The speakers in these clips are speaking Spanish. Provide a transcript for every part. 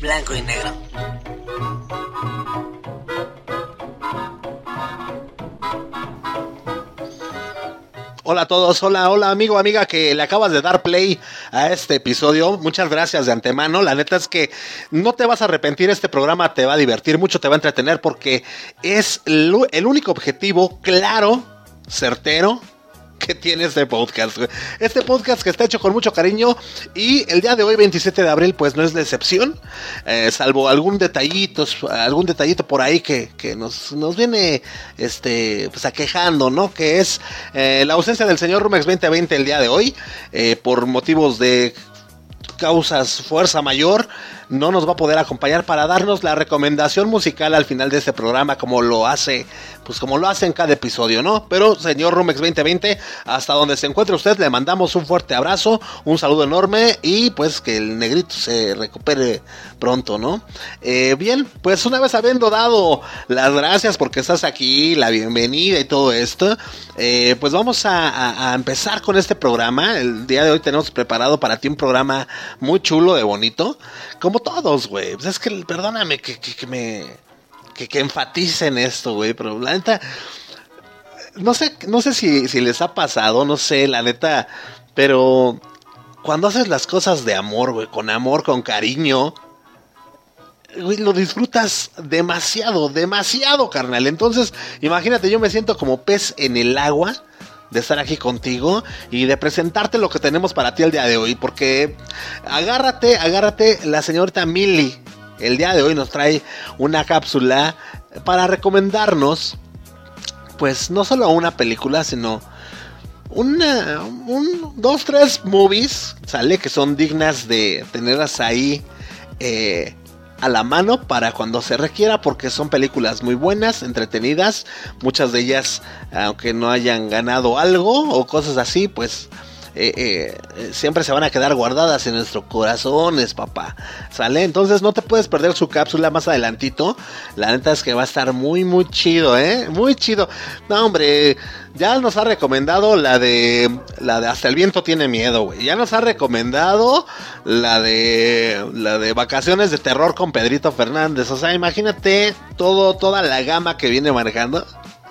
blanco y negro. Hola a todos, hola, hola amigo, amiga que le acabas de dar play a este episodio. Muchas gracias de antemano. La neta es que no te vas a arrepentir, este programa te va a divertir mucho, te va a entretener porque es el único objetivo claro, certero, que tiene este podcast. Este podcast que está hecho con mucho cariño y el día de hoy, 27 de abril, pues no es la excepción, eh, salvo algún detallito, algún detallito por ahí que, nos, nos, viene este, pues aquejando, ¿no? Que es eh, la ausencia del señor Rumex 2020 el día de hoy, eh, por motivos de causas fuerza mayor no nos va a poder acompañar para darnos la recomendación musical al final de este programa como lo hace, pues como lo hace en cada episodio, ¿no? Pero señor Rumex 2020, hasta donde se encuentre usted, le mandamos un fuerte abrazo, un saludo enorme y pues que el negrito se recupere pronto, ¿no? Eh, bien, pues una vez habiendo dado las gracias porque estás aquí, la bienvenida y todo esto, eh, pues vamos a, empezar con este programa. El día de hoy tenemos preparado para ti un programa muy chulo de bonito. Como todos, güey. Pues es que, perdóname que, que, me. Que, que enfaticen esto, güey. Pero la neta. No sé, no sé si, si les ha pasado, no sé, la neta. Pero. Cuando haces las cosas de amor, güey, con amor, con cariño, güey, lo disfrutas demasiado, demasiado, carnal. Entonces, imagínate, yo me siento como pez en el agua de estar aquí contigo y de presentarte lo que tenemos para ti el día de hoy. Porque agárrate, agárrate, la señorita Millie el día de hoy nos trae una cápsula para recomendarnos, pues no solo una película, sino una, un, dos, tres movies, ¿sale? Que son dignas de tenerlas ahí eh, a la mano para cuando se requiera porque son películas muy buenas, entretenidas, muchas de ellas aunque no hayan ganado algo o cosas así, pues eh, eh, siempre se van a quedar guardadas en nuestros corazones, papá. ¿Sale? Entonces no te puedes perder su cápsula más adelantito. La neta es que va a estar muy, muy chido, ¿eh? Muy chido. No, hombre, ya nos ha recomendado la de la de Hasta el viento tiene miedo, güey. Ya nos ha recomendado la de la de Vacaciones de terror con Pedrito Fernández. O sea, imagínate todo toda la gama que viene manejando.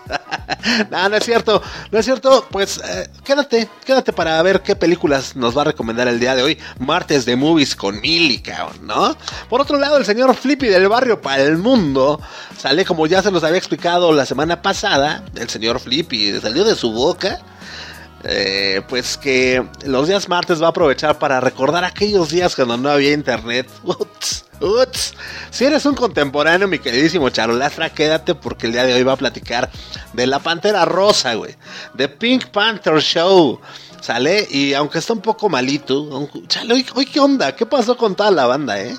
no, no es cierto, no es cierto. Pues eh, quédate, quédate para ver qué películas nos va a recomendar el día de hoy. Martes de Movies con Milly, ¿no? Por otro lado, el señor Flippy del barrio para el mundo sale, como ya se nos había explicado la semana pasada, el señor Flippy salió de su boca eh, pues que los días martes va a aprovechar para recordar aquellos días cuando no había internet. Uts, Si eres un contemporáneo, mi queridísimo Charolastra, quédate porque el día de hoy va a platicar de la Pantera Rosa, güey. De Pink Panther Show. Sale, y aunque está un poco malito, chale, ¿qué onda? ¿Qué pasó con toda la banda, eh?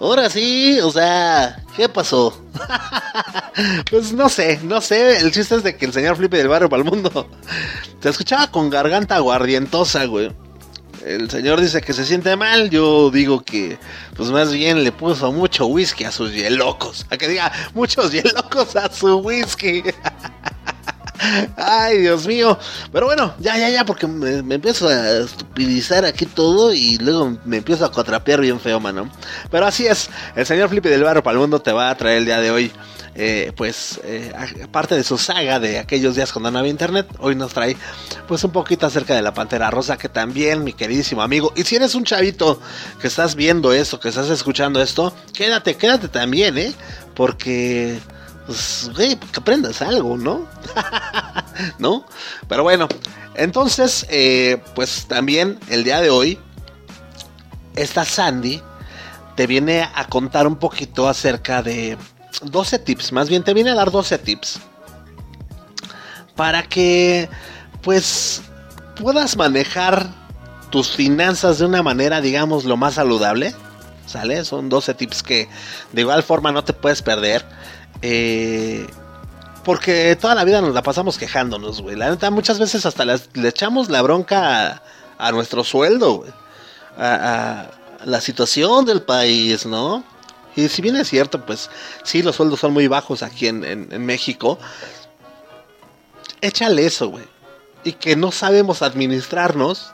Ahora sí, o sea, ¿qué pasó? pues no sé, no sé. El chiste es de que el señor Flippy del barrio para el mundo se escuchaba con garganta aguardientosa, güey. El señor dice que se siente mal, yo digo que pues más bien le puso mucho whisky a sus hielocos. A que diga muchos hielocos a su whisky. Ay, Dios mío. Pero bueno, ya, ya, ya, porque me, empiezo a estupidizar aquí todo y luego me empiezo a cotrapear bien feo, mano. Pero así es, el señor Flippy del Barro para el Mundo te va a traer el día de hoy. Eh, pues eh, aparte de su saga de aquellos días cuando no había internet, hoy nos trae pues un poquito acerca de la Pantera Rosa que también mi queridísimo amigo, y si eres un chavito que estás viendo esto, que estás escuchando esto, quédate, quédate también, ¿eh? Porque pues, güey, que aprendas algo, ¿no? ¿No? Pero bueno, entonces, eh, pues también el día de hoy, esta Sandy te viene a contar un poquito acerca de 12 tips, más bien te viene a dar 12 tips para que, pues, puedas manejar tus finanzas de una manera, digamos, lo más saludable. ¿Sale? Son 12 tips que de igual forma no te puedes perder. Eh, porque toda la vida nos la pasamos quejándonos, güey. La neta, muchas veces hasta le echamos la bronca a, nuestro sueldo, güey. A, la situación del país, ¿no? Y si bien es cierto, pues sí, los sueldos son muy bajos aquí en, en México. Échale eso, güey. Y que no sabemos administrarnos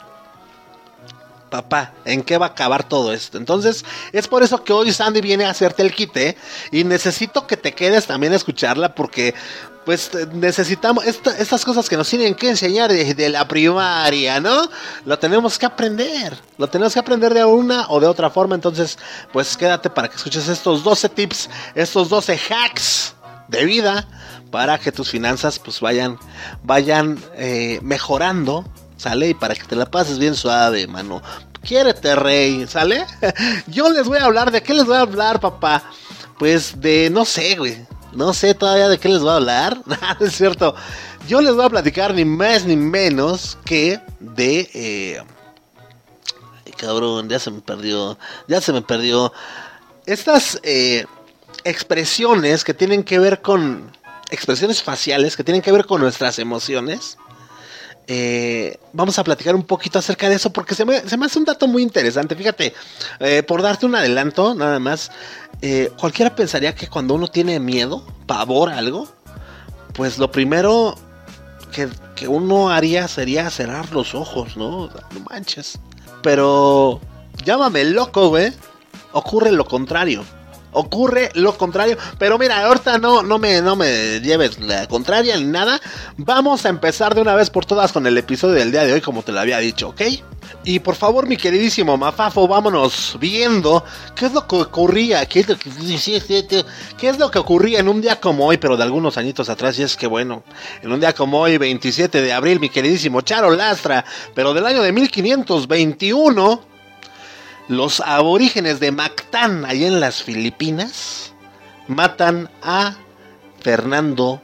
papá, ¿en qué va a acabar todo esto? Entonces, es por eso que hoy Sandy viene a hacerte el quite y necesito que te quedes también a escucharla porque pues necesitamos estas cosas que nos tienen que enseñar desde la primaria, ¿no? Lo tenemos que aprender, lo tenemos que aprender de una o de otra forma, entonces pues quédate para que escuches estos 12 tips, estos 12 hacks de vida para que tus finanzas pues vayan, vayan eh, mejorando ¿sale? Y para que te la pases bien suave, mano. Quiérete, rey, ¿sale? Yo les voy a hablar, ¿de qué les voy a hablar, papá? Pues de, no sé, güey. No sé todavía de qué les voy a hablar. es cierto. Yo les voy a platicar ni más ni menos que de... Eh... cabrón, ya se me perdió. Ya se me perdió. Estas eh, expresiones que tienen que ver con... Expresiones faciales que tienen que ver con nuestras emociones eh, vamos a platicar un poquito acerca de eso porque se me, hace un dato muy interesante. Fíjate, eh, por darte un adelanto, nada más, eh, cualquiera pensaría que cuando uno tiene miedo, pavor a algo, pues lo primero que, que uno haría sería cerrar los ojos, ¿no? No manches. Pero, llámame loco, güey. Ocurre lo contrario ocurre lo contrario. Pero mira, ahorita no, no, me, no me lleves la contraria ni nada. Vamos a empezar de una vez por todas con el episodio del día de hoy, como te lo había dicho, ¿ok? Y por favor, mi queridísimo Mafafo, vámonos viendo qué es lo que ocurría, qué es lo que, qué es lo que ocurría en un día como hoy, pero de algunos añitos atrás. Y es que bueno, en un día como hoy, 27 de abril, mi queridísimo Charo Lastra, pero del año de 1521 los aborígenes de Mactán, allá en las Filipinas, matan a Fernando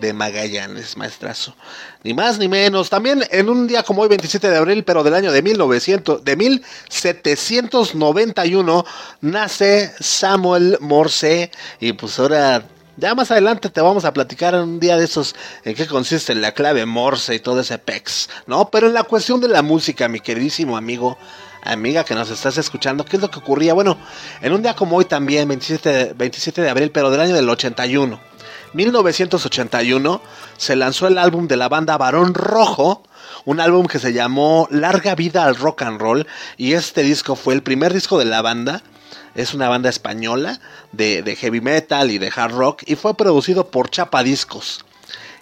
de Magallanes, maestrazo. Ni más ni menos. También en un día como hoy, 27 de abril, pero del año de 1900, de 1791, nace Samuel Morse. Y pues ahora, ya más adelante te vamos a platicar en un día de esos en qué consiste la clave Morse y todo ese pex, ¿no? Pero en la cuestión de la música, mi queridísimo amigo amiga que nos estás escuchando, ¿qué es lo que ocurría? Bueno, en un día como hoy también, 27, 27 de abril, pero del año del 81, 1981, se lanzó el álbum de la banda Barón Rojo, un álbum que se llamó Larga Vida al Rock and Roll, y este disco fue el primer disco de la banda. Es una banda española de, heavy metal y de hard rock y fue producido por Chapa Discos.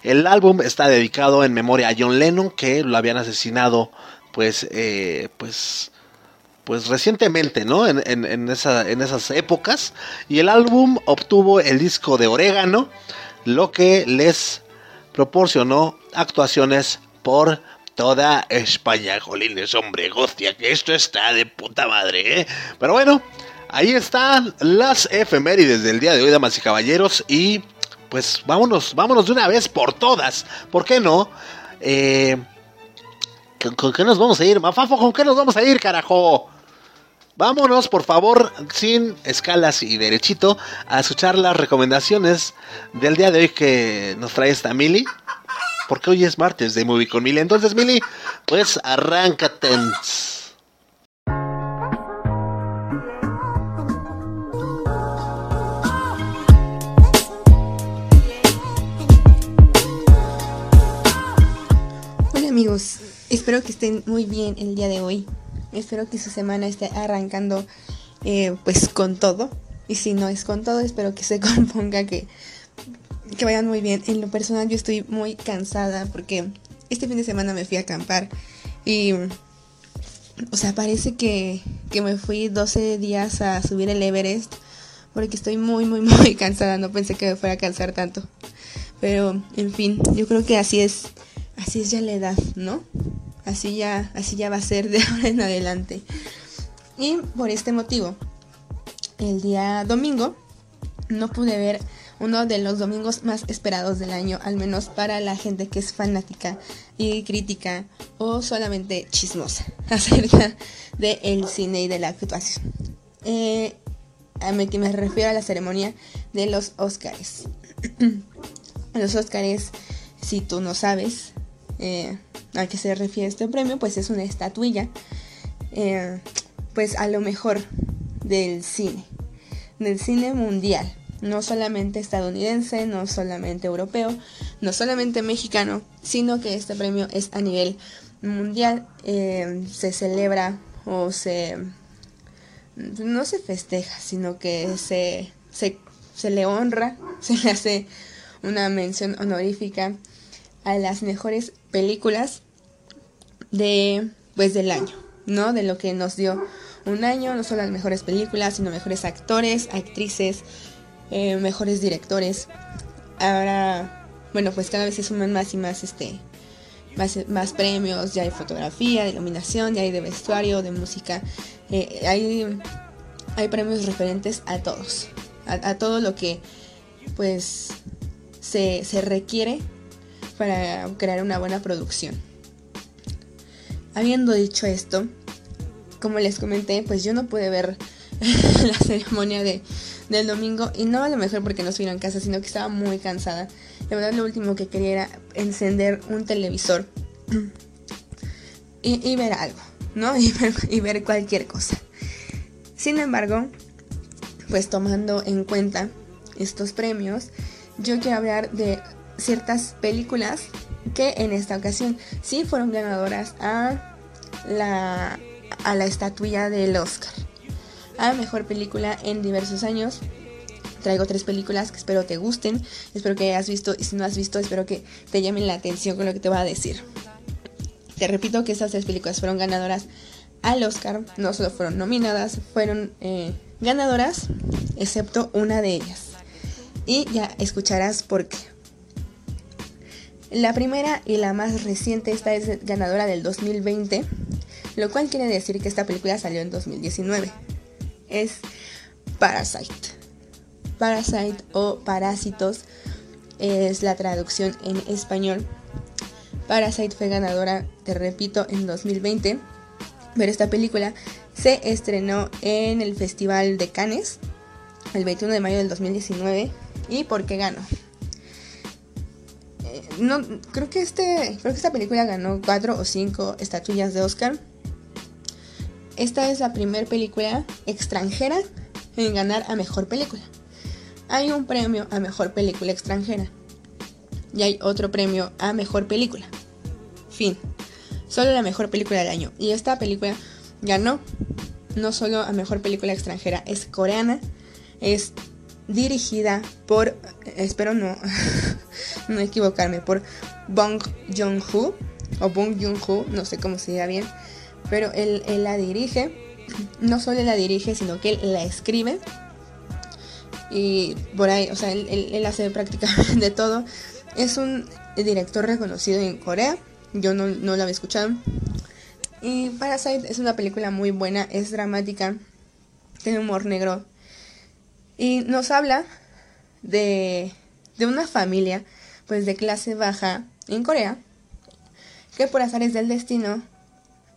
El álbum está dedicado en memoria a John Lennon, que lo habían asesinado, pues, eh, pues, pues recientemente, ¿no? En, en, esas épocas. Y el álbum obtuvo el disco de Orégano, lo que les proporcionó actuaciones por toda España. Jolines, hombre, Gocia, que esto está de puta madre, ¿eh? Pero bueno, ahí están las efemérides del día de hoy, damas y caballeros. Y pues vámonos, vámonos de una vez por todas. ¿Por qué no? Eh, ¿Con qué nos vamos a ir? Mafafo, ¿con qué nos vamos a ir, carajo? Vámonos, por favor, sin escalas y derechito, a escuchar las recomendaciones del día de hoy que nos trae esta Mili. Porque hoy es martes de Movie con Mili. Entonces, Mili, pues arráncate. Hola amigos, espero que estén muy bien el día de hoy. Espero que su semana esté arrancando eh, pues con todo. Y si no es con todo, espero que se componga, que, que vayan muy bien. En lo personal yo estoy muy cansada porque este fin de semana me fui a acampar y... O sea, parece que, que me fui 12 días a subir el Everest porque estoy muy, muy, muy cansada. No pensé que me fuera a cansar tanto. Pero, en fin, yo creo que así es, así es ya la edad, ¿no? Así ya, así ya va a ser de ahora en adelante. Y por este motivo, el día domingo no pude ver uno de los domingos más esperados del año, al menos para la gente que es fanática y crítica o solamente chismosa acerca del cine y de la actuación. Eh, a me, que me refiero a la ceremonia de los Oscars. los Oscars, si tú no sabes, eh, a qué se refiere este premio, pues es una estatuilla, eh, pues a lo mejor del cine, del cine mundial, no solamente estadounidense, no solamente europeo, no solamente mexicano, sino que este premio es a nivel mundial, eh, se celebra o se no se festeja, sino que se, se, se le honra, se le hace una mención honorífica a las mejores películas de pues del año, ¿no? De lo que nos dio un año, no solo las mejores películas, sino mejores actores, actrices, eh, mejores directores. Ahora, bueno, pues cada vez se suman más y más este más, premios, ya hay fotografía, de iluminación, ya hay de vestuario, de música, eh, hay, hay premios referentes a todos, a, todo lo que pues se, se requiere para crear una buena producción. Habiendo dicho esto, como les comenté, pues yo no pude ver la ceremonia de, del domingo y no a lo mejor porque no estuviera en casa, sino que estaba muy cansada. La verdad lo último que quería era encender un televisor y, ver algo, ¿no? Y ver, y ver cualquier cosa. Sin embargo, pues tomando en cuenta estos premios, yo quiero hablar de ciertas películas que en esta ocasión sí fueron ganadoras a la, a la estatuilla del Oscar. A mejor película en diversos años. Traigo tres películas que espero te gusten, espero que hayas visto y si no has visto espero que te llamen la atención con lo que te voy a decir. Te repito que estas tres películas fueron ganadoras al Oscar, no solo fueron nominadas, fueron eh, ganadoras, excepto una de ellas. Y ya escucharás por qué. La primera y la más reciente, esta es ganadora del 2020, lo cual quiere decir que esta película salió en 2019. Es Parasite. Parasite o Parásitos es la traducción en español. Parasite fue ganadora, te repito, en 2020. Pero esta película se estrenó en el Festival de Cannes el 21 de mayo del 2019. ¿Y por qué ganó? No, creo que este, creo que esta película ganó cuatro o cinco estatuillas de Oscar. Esta es la primera película extranjera en ganar a mejor película. Hay un premio a mejor película extranjera y hay otro premio a mejor película. Fin. Solo la mejor película del año. Y esta película ganó no solo a mejor película extranjera, es coreana, es dirigida por, espero no, no equivocarme, por Bong Joon-ho o Bong Joon-ho, no sé cómo se diga bien, pero él, la dirige, no solo la dirige, sino que él la escribe y por ahí, o sea, él, él, hace prácticamente todo. Es un director reconocido en Corea, yo no, no lo había escuchado. Y Parasite es una película muy buena, es dramática, tiene humor negro, y nos habla de, de una familia, pues de clase baja en Corea, que por azares del destino,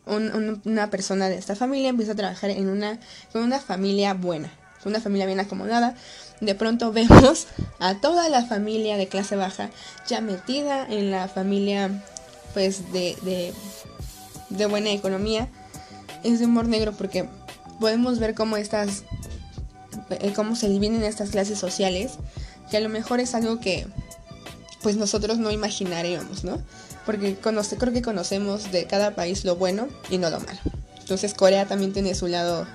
una persona de esta familia empieza a trabajar en una, con una familia buena, una familia bien acomodada. De pronto vemos a toda la familia de clase baja ya metida en la familia pues de, de, de buena economía. Es de humor negro porque podemos ver cómo estas eh, cómo se dividen estas clases sociales, que a lo mejor es algo que pues nosotros no imaginaríamos, ¿no? Porque conoce, creo que conocemos de cada país lo bueno y no lo malo. Entonces Corea también tiene su lado,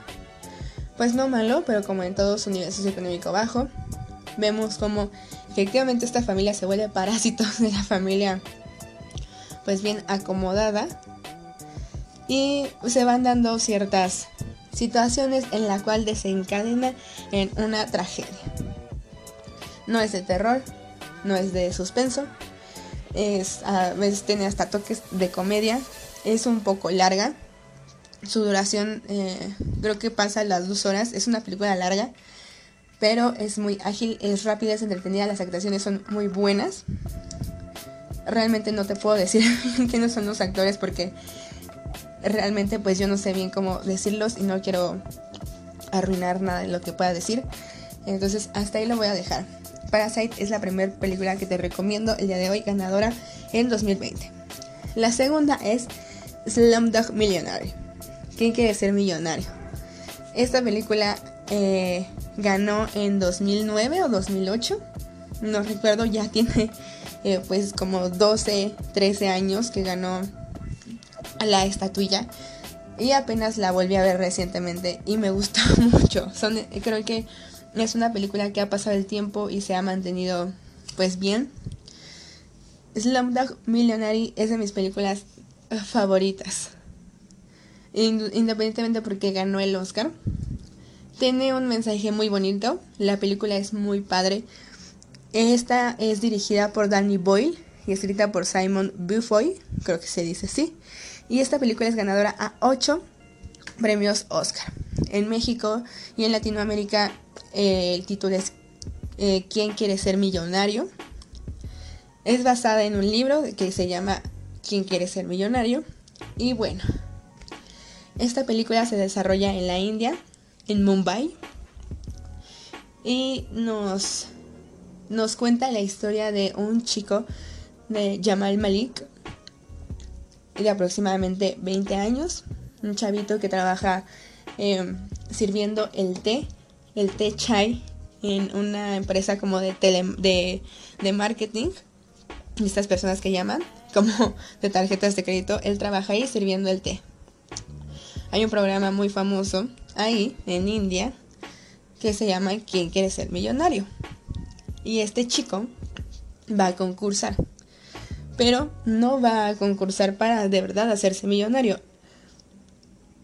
pues no malo, pero como en todo su nivel socioeconómico bajo, vemos como efectivamente esta familia se vuelve parásitos de la familia, pues bien acomodada, y se van dando ciertas situaciones en la cual desencadena en una tragedia. No es de terror, no es de suspenso, es, a veces tiene hasta toques de comedia, es un poco larga, su duración eh, creo que pasa las dos horas, es una película larga, pero es muy ágil, es rápida, es entretenida, las actuaciones son muy buenas. Realmente no te puedo decir quiénes son los actores porque realmente pues yo no sé bien cómo decirlos y no quiero arruinar nada de lo que pueda decir. Entonces hasta ahí lo voy a dejar. Parasite es la primera película que te recomiendo el día de hoy, ganadora en 2020. La segunda es Slumdog Millionaire. ¿Quién quiere ser millonario? Esta película eh, ganó en 2009 o 2008. No recuerdo, ya tiene eh, pues como 12, 13 años que ganó la estatuilla. Y apenas la volví a ver recientemente y me gustó mucho. Creo que es una película que ha pasado el tiempo y se ha mantenido pues bien. Slumdog Millionary es de mis películas favoritas. Independientemente porque ganó el Oscar. Tiene un mensaje muy bonito. La película es muy padre. Esta es dirigida por Danny Boyle y escrita por Simon Bufoy, creo que se dice así. Y esta película es ganadora a 8 premios Oscar. En México y en Latinoamérica eh, el título es eh, ¿Quién quiere ser millonario? Es basada en un libro que se llama ¿Quién quiere ser millonario? Y bueno, esta película se desarrolla en la India, en Mumbai, y nos, nos cuenta la historia de un chico de Jamal Malik, de aproximadamente 20 años, un chavito que trabaja em, sirviendo el té, el té chai, en una empresa como de, tele, de, de marketing. Estas personas que llaman como de tarjetas de crédito, él trabaja ahí sirviendo el té. Hay un programa muy famoso ahí en India que se llama ¿Quién quiere ser millonario? Y este chico va a concursar. Pero no va a concursar para de verdad hacerse millonario.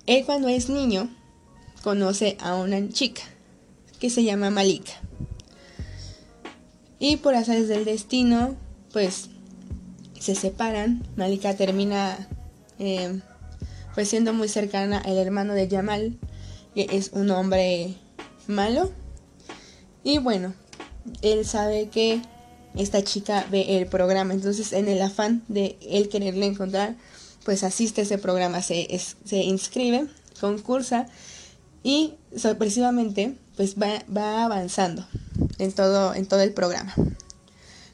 Él cuando es niño conoce a una chica que se llama Malika. Y por azares del destino, pues se separan. Malika termina eh, pues siendo muy cercana al hermano de Yamal, que es un hombre malo. Y bueno, él sabe que esta chica ve el programa, entonces en el afán de él quererle encontrar, pues asiste a ese programa, se, se inscribe, concursa y sorpresivamente pues va, va avanzando en todo, en todo el programa.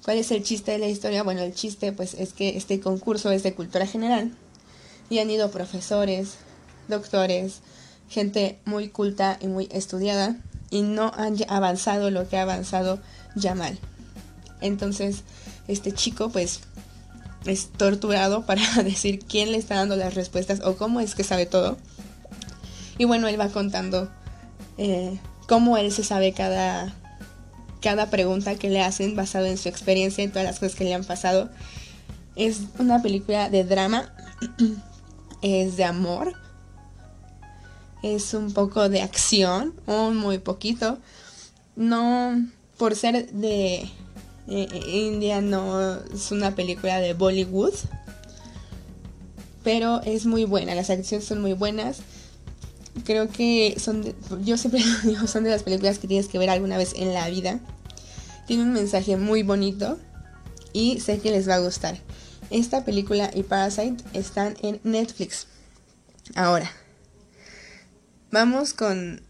¿Cuál es el chiste de la historia? Bueno, el chiste pues es que este concurso es de cultura general y han ido profesores, doctores, gente muy culta y muy estudiada y no han avanzado lo que ha avanzado Yamal. Entonces, este chico pues es torturado para decir quién le está dando las respuestas o cómo es que sabe todo. Y bueno, él va contando eh, cómo él se sabe cada, cada pregunta que le hacen basado en su experiencia y todas las cosas que le han pasado. Es una película de drama es de amor, es un poco de acción, un muy poquito. No, por ser de eh, India, no es una película de Bollywood, pero es muy buena, las acciones son muy buenas. Creo que son, yo siempre digo, son de las películas que tienes que ver alguna vez en la vida. Tiene un mensaje muy bonito y sé que les va a gustar. Esta película y Parasite están en Netflix. Ahora, vamos con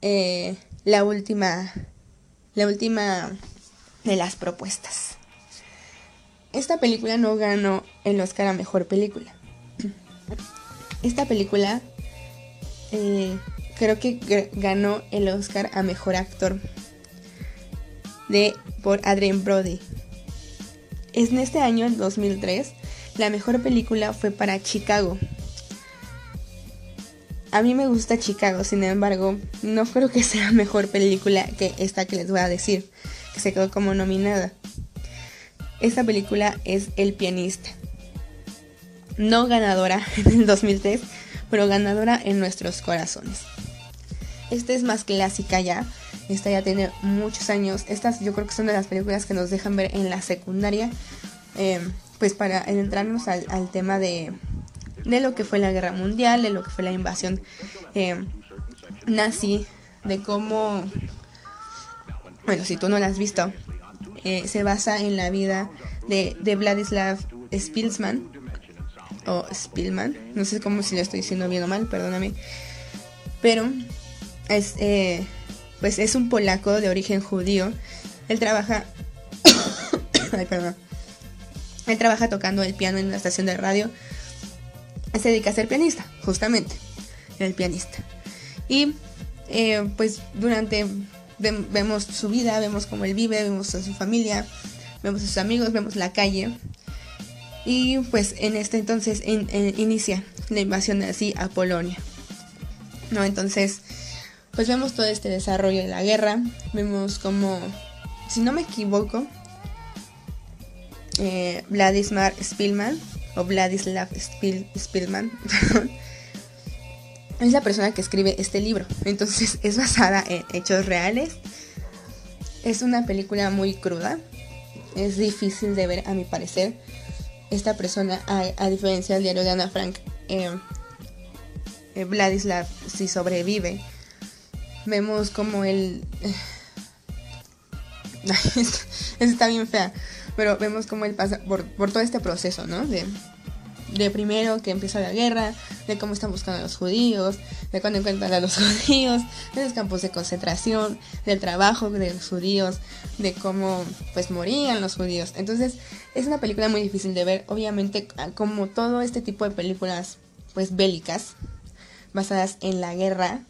eh, la última, la última de las propuestas. Esta película no ganó el Oscar a Mejor Película. Esta película eh, creo que ganó el Oscar a Mejor Actor de, por Adrien Brody. Es en este año, en 2003, la mejor película fue para Chicago. A mí me gusta Chicago, sin embargo, no creo que sea mejor película que esta que les voy a decir, que se quedó como nominada. Esta película es El pianista. No ganadora en el 2003, pero ganadora en nuestros corazones. Esta es más clásica ya, esta ya tiene muchos años. Estas yo creo que son de las películas que nos dejan ver en la secundaria. Eh, pues para entrarnos al, tema de, de, lo que fue la guerra mundial, de lo que fue la invasión eh, nazi, de cómo, bueno, si tú no la has visto, eh, se basa en la vida de, de Vladislav Spilsman, o Spilman, no sé cómo si lo estoy diciendo bien o mal, perdóname, pero es, pues es un polaco de origen judío. Él trabaja. Ay, perdón. Él trabaja tocando el piano en una estación de radio. Se dedica a ser pianista, justamente. El pianista. Y eh, pues durante. vemos su vida, vemos cómo él vive, vemos a su familia, vemos a sus amigos, vemos la calle. Y pues en este entonces inicia la invasión así a Polonia. ¿No? Entonces, pues vemos todo este desarrollo de la guerra, vemos como, si no me equivoco, eh, Spilman, o Vladislav Spilman, es la persona que escribe este libro. Entonces es basada en hechos reales. Es una película muy cruda. Es difícil de ver a mi parecer. Esta persona, a, diferencia del diario de Ana Frank, eh, eh, Vladislav si sobrevive. Vemos como él... está bien fea. Pero vemos cómo él pasa por, por todo este proceso, ¿no? De, de primero que empieza la guerra, de cómo están buscando a los judíos, de cuando encuentran a los judíos, de los campos de concentración, del trabajo de los judíos, de cómo pues morían los judíos. Entonces es una película muy difícil de ver, obviamente como todo este tipo de películas pues bélicas basadas en la guerra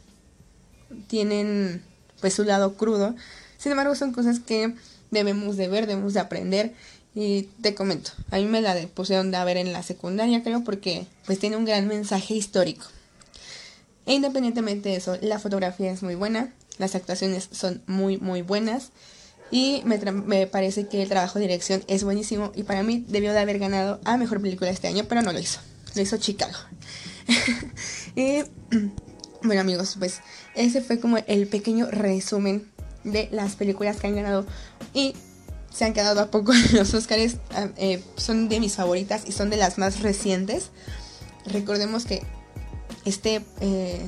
tienen pues su lado crudo. Sin embargo son cosas que debemos de ver, debemos de aprender y te comento, a mí me la pusieron de a ver en la secundaria, creo, porque pues tiene un gran mensaje histórico. E independientemente de eso, la fotografía es muy buena, las actuaciones son muy, muy buenas. Y me, me, parece que el trabajo de dirección es buenísimo. Y para mí debió de haber ganado a mejor película este año, pero no lo hizo. Lo hizo Chicago. y bueno, amigos, pues ese fue como el pequeño resumen de las películas que han ganado. Y se han quedado a poco los Oscars. Ah, eh, son de mis favoritas y son de las más recientes. Recordemos que este, eh,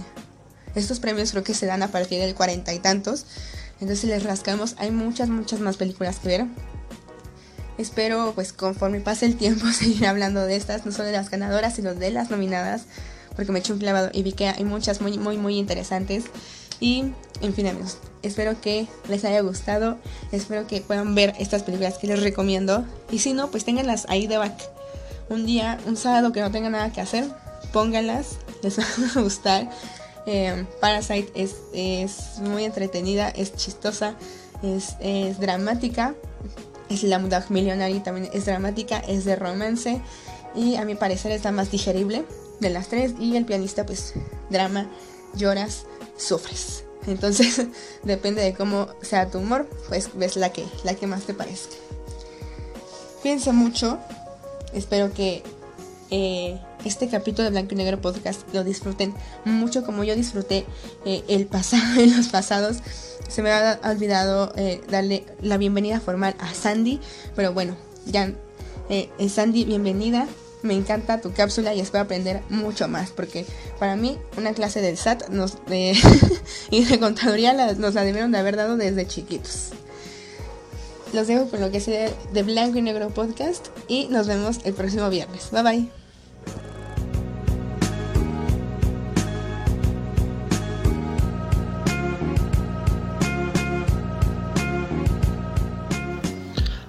estos premios creo que se dan a partir del cuarenta y tantos. Entonces si les rascamos, hay muchas, muchas más películas que ver. Espero, pues conforme pase el tiempo, seguir hablando de estas, no solo de las ganadoras, sino de las nominadas, porque me hecho un clavado y vi que hay muchas muy, muy, muy interesantes. Y, en fin, amigos, espero que les haya gustado. Espero que puedan ver estas películas que les recomiendo. Y si no, pues ténganlas ahí de back. Un día, un sábado que no tengan nada que hacer, pónganlas. Les va a gustar. Eh, Parasite es, es, muy entretenida, es chistosa, es, es dramática. Es la Mudag Millionary también es dramática, es de romance. Y a mi parecer es la más digerible de las tres. Y el pianista, pues, drama, lloras sufres. Entonces, depende de cómo sea tu humor, pues ves la que, la que más te parezca. Piensa mucho. Espero que eh, este capítulo de Blanco y Negro Podcast lo disfruten mucho como yo disfruté eh, el pasado en los pasados. Se me ha olvidado eh, darle la bienvenida formal a Sandy, pero bueno, ya Sandy, bienvenida me encanta tu cápsula y espero aprender mucho más, porque para mí una clase del SAT nos, y de contaduría nos la debieron de haber dado desde chiquitos. Los dejo con lo que sea de Blanco y Negro Podcast y nos vemos el próximo viernes. Bye bye.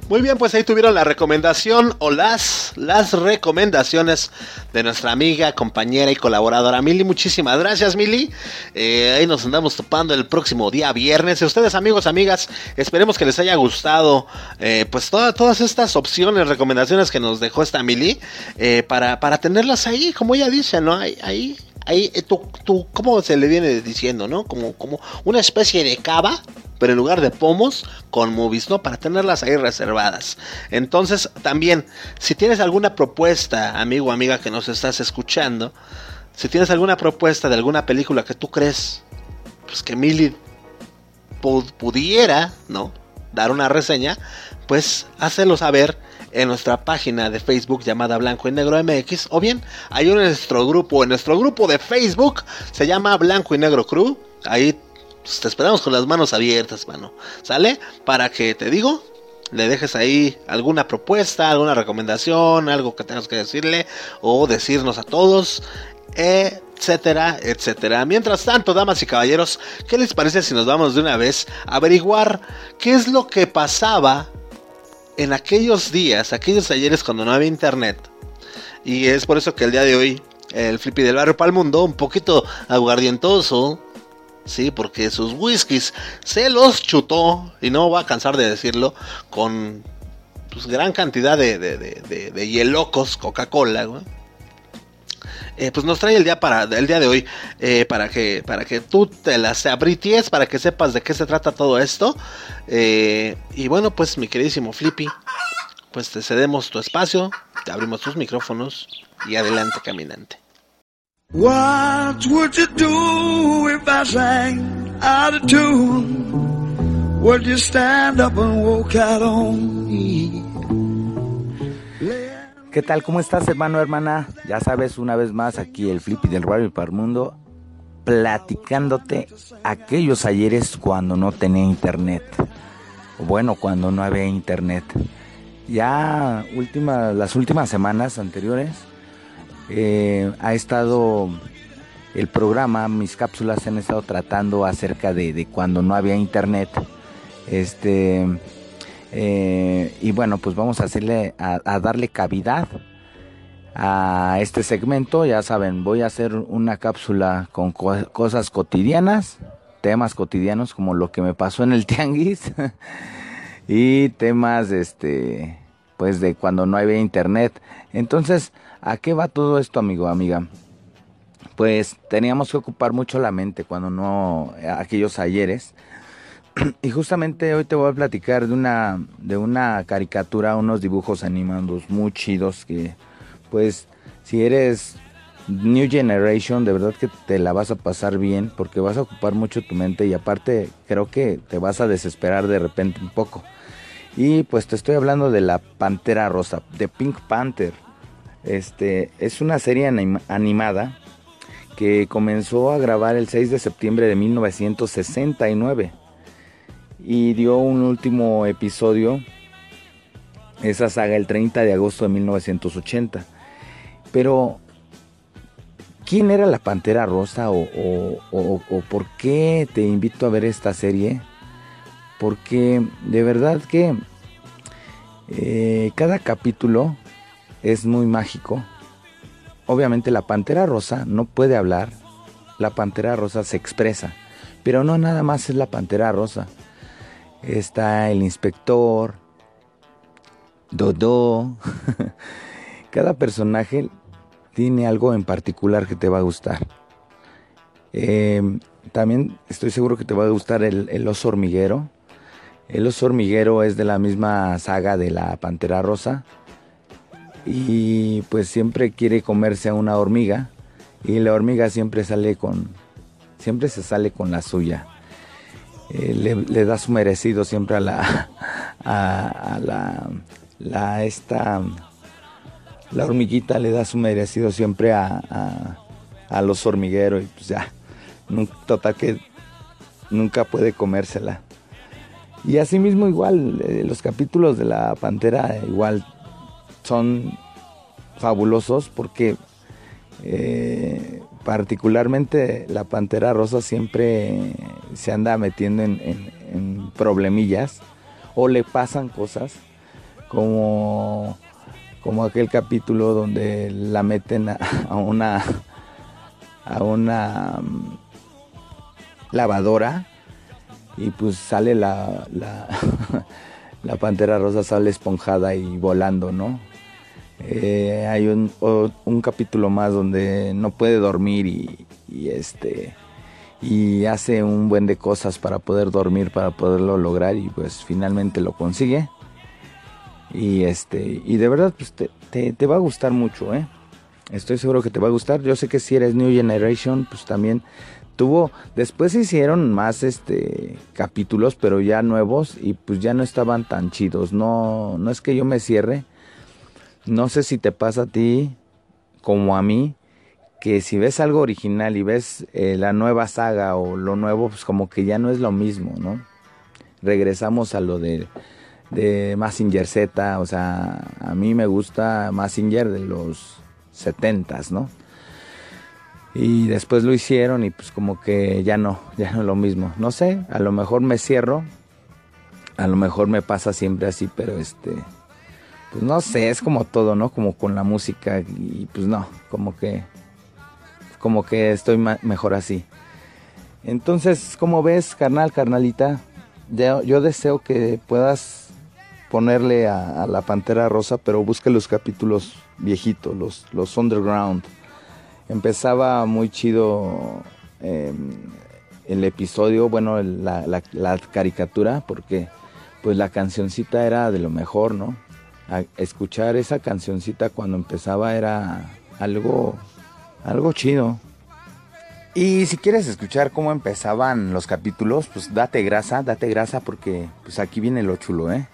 Muy bien, pues ahí tuvieron la recomendación o las, las recomendaciones de nuestra amiga, compañera y colaboradora Mili. Muchísimas gracias, Mili. Eh, ahí nos andamos topando el próximo día viernes. Y ustedes, amigos, amigas, esperemos que les haya gustado eh, pues todas estas opciones, recomendaciones que nos dejó esta Mili eh, para, para tenerlas ahí, como ella dice, ¿no? Ahí, ahí ahí tú, tú, ¿cómo se le viene diciendo, no? Como, como una especie de cava pero en lugar de pomos, con movies, ¿no? Para tenerlas ahí reservadas. Entonces, también, si tienes alguna propuesta, amigo o amiga que nos estás escuchando, si tienes alguna propuesta de alguna película que tú crees, pues que Milly pudiera, ¿no? Dar una reseña, pues hácelo saber en nuestra página de Facebook llamada Blanco y Negro MX o bien hay en nuestro grupo, en nuestro grupo de Facebook se llama Blanco y Negro Crew, ahí pues, te esperamos con las manos abiertas, mano. ¿Sale? Para que te digo, le dejes ahí alguna propuesta, alguna recomendación, algo que tengas que decirle o decirnos a todos, etcétera, etcétera. Mientras tanto, damas y caballeros, ¿qué les parece si nos vamos de una vez a averiguar qué es lo que pasaba en aquellos días, aquellos ayeres cuando no había internet? Y es por eso que el día de hoy el flippy del barrio para el mundo, un poquito aguardientoso, sí, porque sus whiskies se los chutó, y no va a cansar de decirlo, con pues, gran cantidad de, de, de, de hielocos Coca-Cola, eh, pues nos trae el día para el día de hoy eh, para que para que tú te las abrities para que sepas de qué se trata todo esto y bueno pues mi queridísimo Flippy pues te cedemos tu espacio te abrimos tus micrófonos y adelante caminante What would you do if I sang out of tune? Would you stand up and walk out on me? ¿Qué tal? ¿Cómo estás, hermano, hermana? Ya sabes, una vez más aquí el Flippy del Radio Mundo platicándote aquellos ayeres cuando no tenía internet. Bueno, cuando no había internet. Ya última, las últimas semanas anteriores eh, ha estado el programa, mis cápsulas han estado tratando acerca de, cuando no había internet. Este eh, y bueno, pues vamos a hacerle a, darle cavidad a este segmento. Ya saben, voy a hacer una cápsula con cosas cotidianas, temas cotidianos como lo que me pasó en el tianguis y temas este pues de cuando no había internet. Entonces, ¿A qué va todo esto, amigo, amiga? Pues teníamos que ocupar mucho la mente cuando no aquellos ayeres. Y justamente hoy te voy a platicar de una de una caricatura, unos dibujos animados muy chidos que pues si eres New Generation, de verdad que te la vas a pasar bien porque vas a ocupar mucho tu mente y aparte creo que te vas a desesperar de repente un poco. Y pues te estoy hablando de la Pantera Rosa, de Pink Panther. Este, es una serie animada que comenzó a grabar el 6 de septiembre de 1969 y dio un último episodio, esa saga, el 30 de agosto de 1980. Pero, ¿quién era la Pantera Rosa o, por qué te invito a ver esta serie? Porque de verdad que eh, cada capítulo es muy mágico. Obviamente la pantera rosa no puede hablar, la pantera rosa se expresa, pero no nada más es la pantera rosa. Está el inspector, Dodo. Cada personaje tiene algo en particular que te va a gustar. Eh, también estoy seguro que te va a gustar el, el oso hormiguero. El oso hormiguero es de la misma saga de la Pantera Rosa y pues siempre quiere comerse a una hormiga y la hormiga siempre sale con siempre se sale con la suya eh, le, da su merecido siempre a la a, la, la esta la hormiguita le da su merecido siempre a, a, los hormigueros y pues ya total que nunca puede comérsela. Y asimismo igual eh, los capítulos de la pantera igual son fabulosos porque eh, particularmente la Pantera Rosa siempre se anda metiendo en, problemillas o le pasan cosas como, como aquel capítulo donde la meten a, una a una mm, lavadora y pues sale la, la, la pantera rosa sale esponjada y volando, ¿no? Eh, hay un, capítulo más donde no puede dormir y, este y hace un buen de cosas para poder dormir para poderlo lograr y pues finalmente lo consigue. Y este y de verdad pues te, te, va a gustar mucho eh estoy seguro que te va a gustar. Yo sé que si eres New Generation pues también tuvo después hicieron más este capítulos pero ya nuevos y pues ya no estaban tan chidos. No no es que yo me cierre no sé si te pasa a ti como a mí, que si ves algo original y ves eh, la nueva saga o lo nuevo, pues como que ya no es lo mismo, ¿no? Regresamos a lo de, de Massinger Z, o sea, a mí me gusta Massinger de los 70s, ¿no? Y después lo hicieron y pues como que ya no, ya no es lo mismo. No sé, a lo mejor me cierro, a lo mejor me pasa siempre así, pero este pues no sé, es como todo, ¿no? Como con la música y pues no, como que como que estoy mejor así. Entonces, como ves, carnal, carnalita, yo, deseo que puedas ponerle a, la Pantera Rosa, pero busque los capítulos viejitos, los, los underground. empezaba muy chido em, el episodio, bueno, la, la, caricatura, porque pues la cancioncita era de lo mejor, ¿no? Escuchar esa cancioncita cuando empezaba era algo, algo chido. Y si quieres escuchar cómo empezaban los capítulos, pues date grasa, date grasa porque pues aquí viene lo chulo, ¿eh?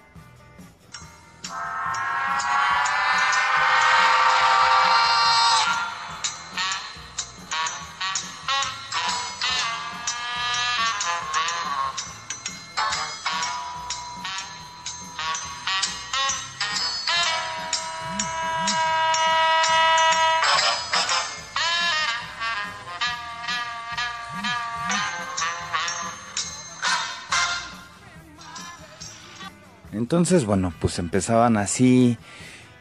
Entonces, bueno, pues empezaban así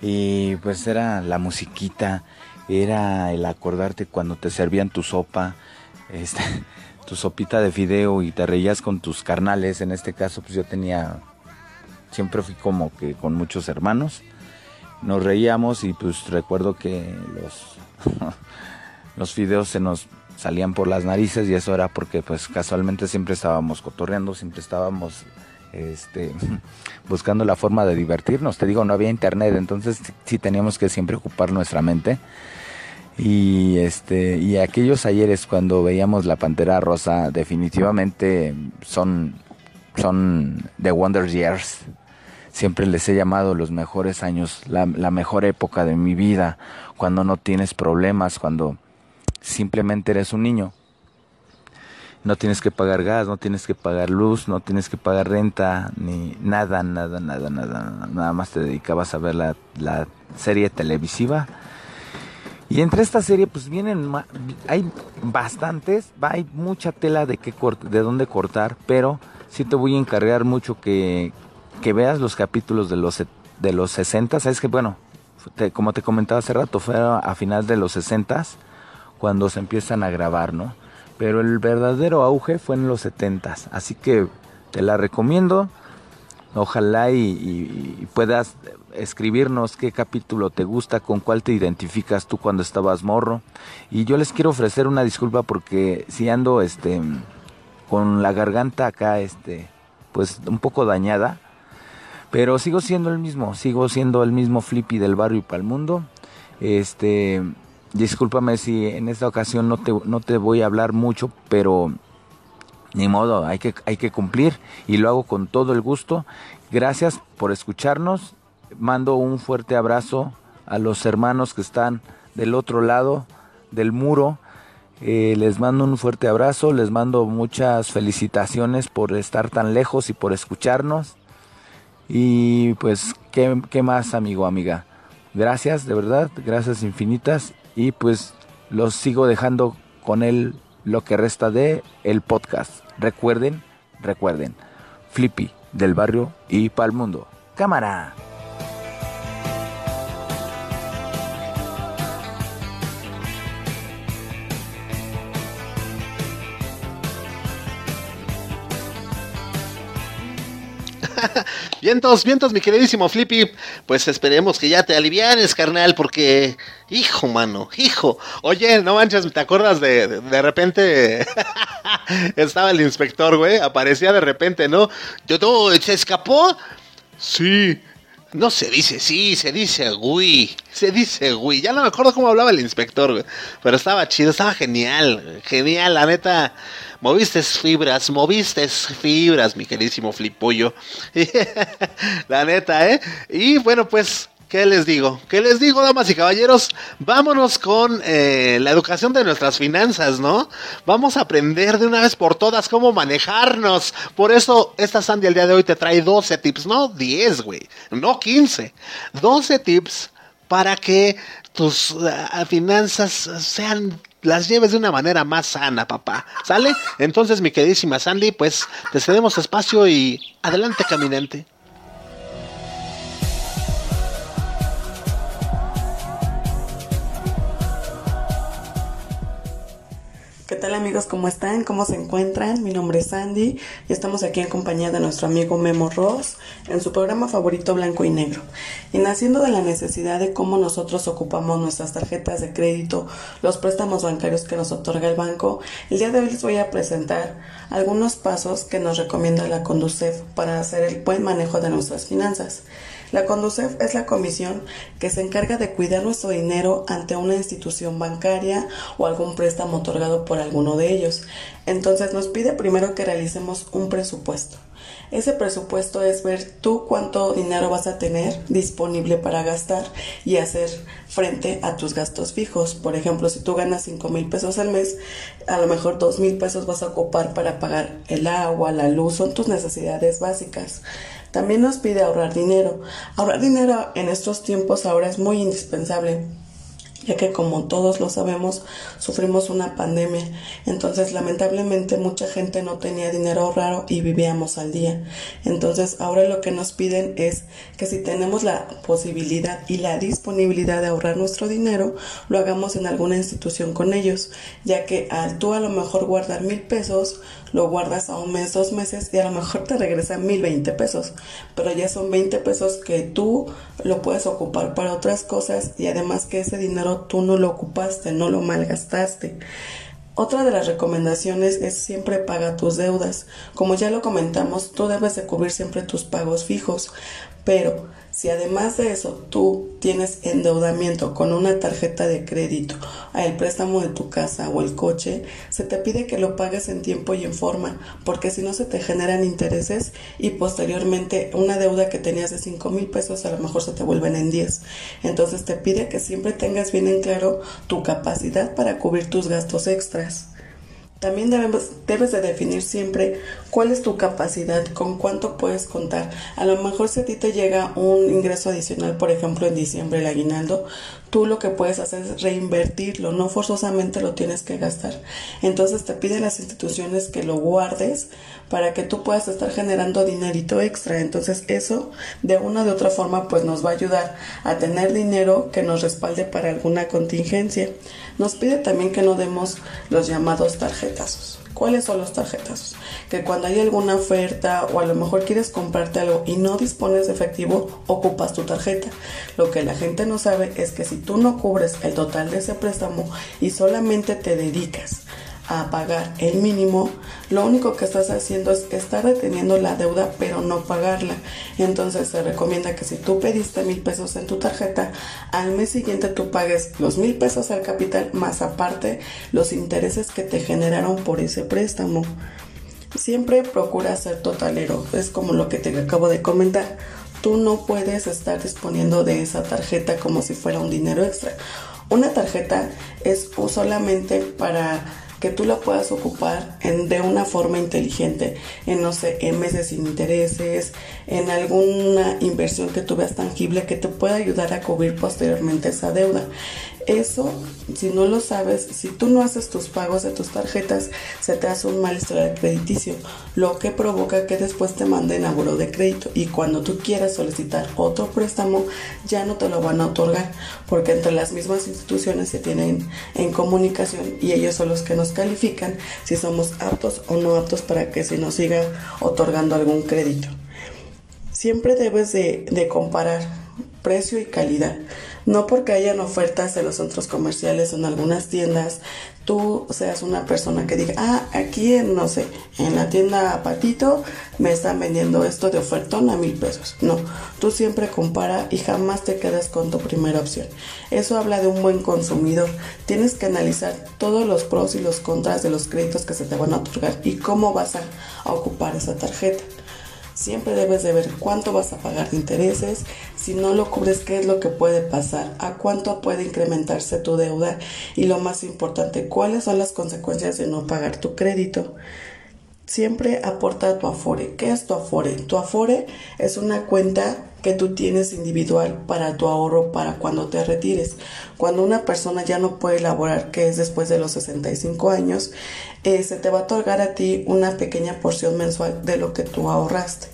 y pues era la musiquita, era el acordarte cuando te servían tu sopa, este, tu sopita de fideo y te reías con tus carnales. En este caso, pues yo tenía, siempre fui como que con muchos hermanos. Nos reíamos y pues recuerdo que los, los fideos se nos salían por las narices y eso era porque pues casualmente siempre estábamos cotorreando, siempre estábamos este, buscando la forma de divertirnos. Te digo, no había internet, entonces sí teníamos que siempre ocupar nuestra mente. Y este y aquellos ayeres cuando veíamos la Pantera Rosa definitivamente son son the Wonder Years. Siempre les he llamado los mejores años, la, la mejor época de mi vida, cuando no tienes problemas, cuando simplemente eres un niño no tienes que pagar gas, no tienes que pagar luz, no tienes que pagar renta, ni nada, nada, nada, nada. Nada más te dedicabas a ver la, la serie televisiva. Y entre esta serie, pues vienen, hay bastantes, hay mucha tela de, qué de dónde cortar, pero sí te voy a encargar mucho que, que veas los capítulos de los, de los 60. Sabes que, bueno, como te comentaba hace rato, fue a final de los 60 cuando se empiezan a grabar, ¿no? Pero el verdadero auge fue en los 70 así que te la recomiendo. Ojalá y, puedas escribirnos qué capítulo te gusta con cuál te identificas tú cuando estabas morro. Y yo les quiero ofrecer una disculpa porque si ando este con la garganta acá este pues un poco dañada pero sigo siendo el mismo sigo siendo el mismo flippy del barrio y para el mundo. Este Discúlpame si en esta ocasión no te, no te voy a hablar mucho, pero ni modo, hay que, hay que cumplir y lo hago con todo el gusto. Gracias por escucharnos. Mando un fuerte abrazo a los hermanos que están del otro lado del muro. Eh, les mando un fuerte abrazo, les mando muchas felicitaciones por estar tan lejos y por escucharnos. Y pues, ¿qué, qué más, amigo, amiga? Gracias, de verdad, gracias infinitas y pues los sigo dejando con él lo que resta de el podcast. Recuerden, recuerden, Flippy del barrio y pa'l mundo. Cámara. vientos, vientos, mi queridísimo Flippy. Pues esperemos que ya te alivianes, carnal, porque, hijo, mano, hijo. Oye, no manches, ¿te acuerdas de, de, repente? Estaba el inspector, güey, aparecía de repente, ¿no? Yo, todo, ¿se escapó? Sí. No se dice sí, se dice güey. Se dice güey. Ya no me acuerdo cómo hablaba el inspector, güey. Pero estaba chido, estaba genial. Genial, la neta. Moviste fibras, moviste fibras, mi queridísimo Flipollo. la neta, ¿eh? Y bueno, pues ¿Qué les digo? ¿Qué les digo, damas y caballeros? Vámonos con eh, la educación de nuestras finanzas, ¿no? Vamos a aprender de una vez por todas cómo manejarnos. Por eso, esta Sandy el día de hoy te trae 12 tips, no 10, güey, no 15. 12 tips para que tus uh, finanzas sean las lleves de una manera más sana, papá. ¿Sale? Entonces, mi queridísima Sandy, pues te cedemos espacio y adelante, caminante. Tal amigos? ¿Cómo están? ¿Cómo se encuentran? Mi nombre es Sandy y estamos aquí en compañía de nuestro amigo Memo Ross en su programa favorito Blanco y Negro. Y naciendo de la necesidad de cómo nosotros ocupamos nuestras tarjetas de crédito, los préstamos bancarios que nos otorga el banco, el día de hoy les voy a presentar algunos pasos que nos recomienda la Conducef para hacer el buen manejo de nuestras finanzas. La Conducef es la comisión que se encarga de cuidar nuestro dinero ante una institución bancaria o algún préstamo otorgado por alguno de ellos. Entonces nos pide primero que realicemos un presupuesto. Ese presupuesto es ver tú cuánto dinero vas a tener disponible para gastar y hacer frente a tus gastos fijos. Por ejemplo, si tú ganas 5 mil pesos al mes, a lo mejor 2 mil pesos vas a ocupar para pagar el agua, la luz, son tus necesidades básicas. También nos pide ahorrar dinero. Ahorrar dinero en estos tiempos ahora es muy indispensable ya que como todos lo sabemos, sufrimos una pandemia. Entonces, lamentablemente, mucha gente no tenía dinero ahorrado y vivíamos al día. Entonces, ahora lo que nos piden es que si tenemos la posibilidad y la disponibilidad de ahorrar nuestro dinero, lo hagamos en alguna institución con ellos, ya que al tú a lo mejor guardar mil pesos, lo guardas a un mes, dos meses y a lo mejor te regresan mil veinte pesos, pero ya son veinte pesos que tú lo puedes ocupar para otras cosas y además que ese dinero tú no lo ocupaste, no lo malgastaste. Otra de las recomendaciones es siempre paga tus deudas. Como ya lo comentamos, tú debes de cubrir siempre tus pagos fijos, pero si además de eso tú tienes endeudamiento con una tarjeta de crédito, el préstamo de tu casa o el coche, se te pide que lo pagues en tiempo y en forma, porque si no se te generan intereses y posteriormente una deuda que tenías de 5 mil pesos a lo mejor se te vuelven en 10. Entonces te pide que siempre tengas bien en claro tu capacidad para cubrir tus gastos extras. También debemos, debes de definir siempre cuál es tu capacidad, con cuánto puedes contar. A lo mejor si a ti te llega un ingreso adicional, por ejemplo en diciembre el aguinaldo, tú lo que puedes hacer es reinvertirlo, no forzosamente lo tienes que gastar. Entonces te piden las instituciones que lo guardes para que tú puedas estar generando dinerito extra. Entonces eso de una de otra forma pues nos va a ayudar a tener dinero que nos respalde para alguna contingencia. Nos pide también que no demos los llamados tarjetazos. ¿Cuáles son los tarjetazos? Que cuando hay alguna oferta o a lo mejor quieres comprarte algo y no dispones de efectivo, ocupas tu tarjeta. Lo que la gente no sabe es que si tú no cubres el total de ese préstamo y solamente te dedicas a pagar el mínimo, lo único que estás haciendo es estar reteniendo la deuda pero no pagarla. Entonces se recomienda que si tú pediste mil pesos en tu tarjeta, al mes siguiente tú pagues los mil pesos al capital más aparte los intereses que te generaron por ese préstamo. Siempre procura ser totalero, es como lo que te acabo de comentar. Tú no puedes estar disponiendo de esa tarjeta como si fuera un dinero extra. Una tarjeta es solamente para que tú la puedas ocupar en, de una forma inteligente, en no sé, en meses sin intereses, en alguna inversión que tú veas tangible que te pueda ayudar a cubrir posteriormente esa deuda. Eso, si no lo sabes, si tú no haces tus pagos de tus tarjetas, se te hace un mal historial crediticio, lo que provoca que después te manden a buro de crédito y cuando tú quieras solicitar otro préstamo, ya no te lo van a otorgar, porque entre las mismas instituciones se tienen en comunicación y ellos son los que nos califican si somos aptos o no aptos para que se nos siga otorgando algún crédito. Siempre debes de, de comparar precio y calidad. No porque hayan ofertas en los centros comerciales en algunas tiendas, tú seas una persona que diga, ah, aquí en, no sé, en la tienda Patito me están vendiendo esto de ofertón a mil pesos. No, tú siempre compara y jamás te quedas con tu primera opción. Eso habla de un buen consumidor. Tienes que analizar todos los pros y los contras de los créditos que se te van a otorgar y cómo vas a ocupar esa tarjeta. Siempre debes de ver cuánto vas a pagar de intereses, si no lo cubres, qué es lo que puede pasar, a cuánto puede incrementarse tu deuda y lo más importante, cuáles son las consecuencias de no pagar tu crédito. Siempre aporta tu Afore. ¿Qué es tu Afore? Tu Afore es una cuenta que tú tienes individual para tu ahorro para cuando te retires. Cuando una persona ya no puede laborar, que es después de los 65 años, eh, se te va a otorgar a ti una pequeña porción mensual de lo que tú ahorraste.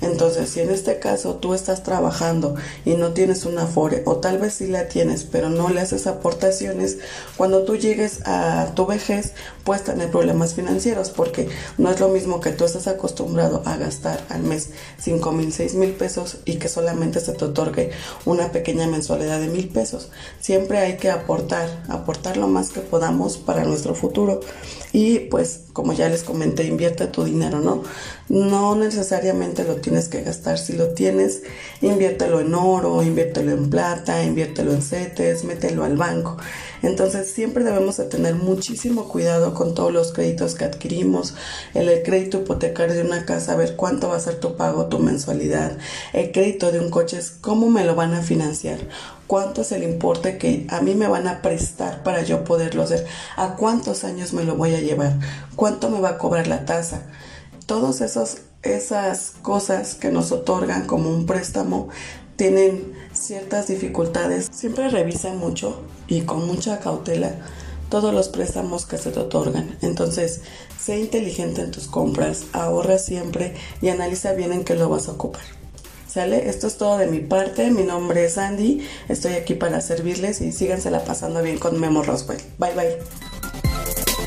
Entonces, si en este caso tú estás trabajando y no tienes una Afore, o tal vez sí la tienes, pero no le haces aportaciones, cuando tú llegues a tu vejez, puedes tener problemas financieros, porque no es lo mismo que tú estás acostumbrado a gastar al mes 5 mil, 6 mil pesos y que solamente se te otorgue una pequeña mensualidad de mil pesos. Siempre hay que aportar, aportar lo más que podamos para nuestro futuro. Y pues, como ya les comenté, invierte tu dinero, ¿no? No necesariamente lo tienes que gastar. Si lo tienes, inviértelo en oro, inviértelo en plata, inviértelo en CETES, mételo al banco. Entonces siempre debemos de tener muchísimo cuidado con todos los créditos que adquirimos, el, el, crédito hipotecario de una casa, ver cuánto va a ser tu pago, tu mensualidad, el crédito de un coche, cómo me lo van a financiar, cuánto es el importe que a mí me van a prestar para yo poderlo hacer, a cuántos años me lo voy a llevar, cuánto me va a cobrar la tasa. Esos esas cosas que nos otorgan como un préstamo tienen ciertas dificultades. Siempre revisa mucho y con mucha cautela todos los préstamos que se te otorgan. Entonces, sé inteligente en tus compras, ahorra siempre y analiza bien en qué lo vas a ocupar. Esto es todo de mi parte. Mi nombre es Andy. Estoy aquí para servirles y sígansela pasando bien con Memo Roswell. Bye bye.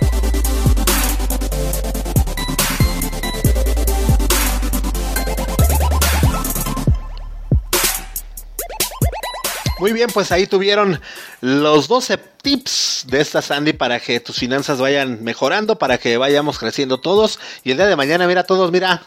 Muy bien, pues ahí tuvieron los 12 tips de esta Sandy para que tus finanzas vayan mejorando, para que vayamos creciendo todos. Y el día de mañana, mira, todos, mira,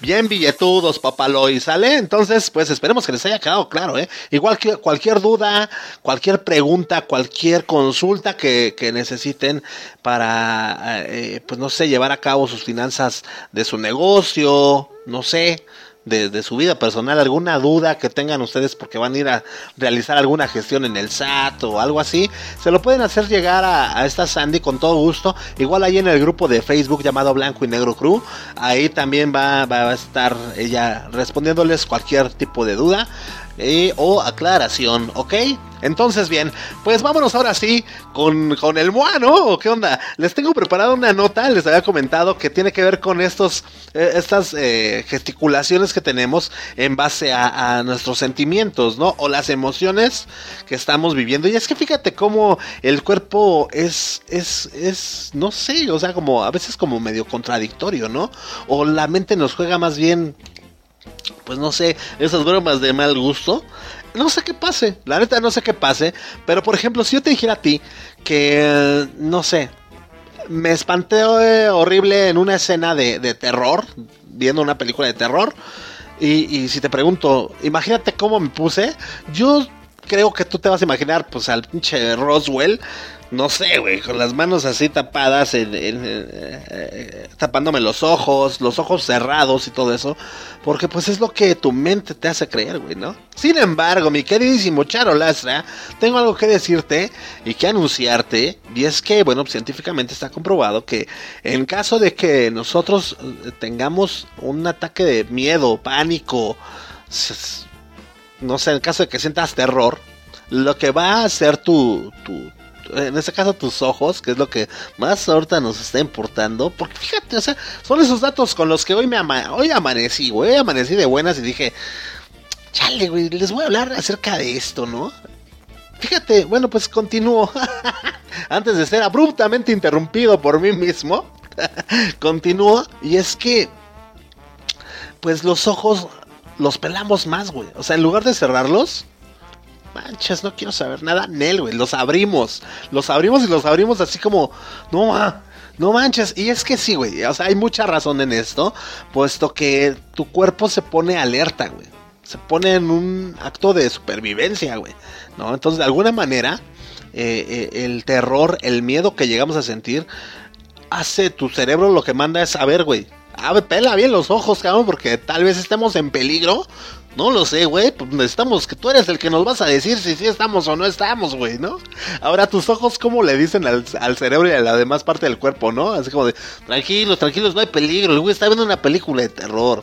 bien billetudos, papaloy, ¿sale? Entonces, pues esperemos que les haya quedado claro, ¿eh? Igual que cualquier duda, cualquier pregunta, cualquier consulta que, que necesiten para, eh, pues no sé, llevar a cabo sus finanzas de su negocio, no sé de, su vida personal, alguna duda que tengan ustedes porque van a ir a realizar alguna gestión en el SAT o algo así, se lo pueden hacer llegar a, esta Sandy con todo gusto. Igual ahí en el grupo de Facebook llamado Blanco y Negro Crew, ahí también va, va a estar ella respondiéndoles cualquier tipo de duda. Eh, o aclaración, ¿ok? Entonces, bien, pues vámonos ahora sí con, con el MOA, ¿no? ¿Qué onda? Les tengo preparada una nota, les había comentado que tiene que ver con estos, eh, estas eh, gesticulaciones que tenemos en base a, a, nuestros sentimientos, ¿no? O las emociones que estamos viviendo. Y es que fíjate cómo el cuerpo es, es, es, no sé, o sea, como a veces como medio contradictorio, ¿no? O la mente nos juega más bien pues no sé, esas bromas de mal gusto. No sé qué pase, la neta no sé qué pase, pero por ejemplo, si yo te dijera a ti que, no sé, me espanté horrible en una escena de, de terror, viendo una película de terror, y, y, si te pregunto, imagínate cómo me puse, yo creo que tú te vas a imaginar, pues al pinche Roswell no sé, güey, con las manos así tapadas, en, eh, tapándome los ojos, los ojos cerrados y todo eso, porque pues es lo que tu mente te hace creer, güey, ¿no? Sin embargo, mi queridísimo Charo Lastra, tengo algo que decirte y que anunciarte, y es que, bueno, científicamente está comprobado que en caso de que nosotros eh, tengamos un ataque de miedo, pánico, no sé, en caso de que sientas terror, lo que va a hacer tu, tu, en este caso tus ojos, que es lo que más ahorita nos está importando, porque fíjate, o sea, son esos datos con los que hoy me hoy amanecí, güey, amanecí de buenas y dije, chale, güey, les voy a hablar acerca de esto, ¿no? Fíjate, bueno, pues continúo. Antes de ser abruptamente interrumpido por mí mismo, continúo y es que pues los ojos los pelamos más, güey. O sea, en lugar de cerrarlos, manches, no quiero saber nada, Nel, güey, los abrimos, los abrimos y los abrimos así como, no, no manches, y es que sí, güey, o sea, hay mucha razón en esto, puesto que tu cuerpo se pone alerta, güey, se pone en un acto de supervivencia, güey, ¿no? Entonces, de alguna manera, eh, eh, el terror, el miedo que llegamos a sentir, hace tu cerebro lo que manda es, a ver, güey, a pela bien los ojos, cabrón, porque tal vez estemos en peligro no lo sé, güey. Pues necesitamos que tú eres el que nos vas a decir si sí estamos o no estamos, güey, ¿no? Ahora, tus ojos, ¿cómo le dicen al, cerebro y a la demás parte del cuerpo, no? Así como de, tranquilos, tranquilos, no hay peligro. El güey está viendo una película de terror.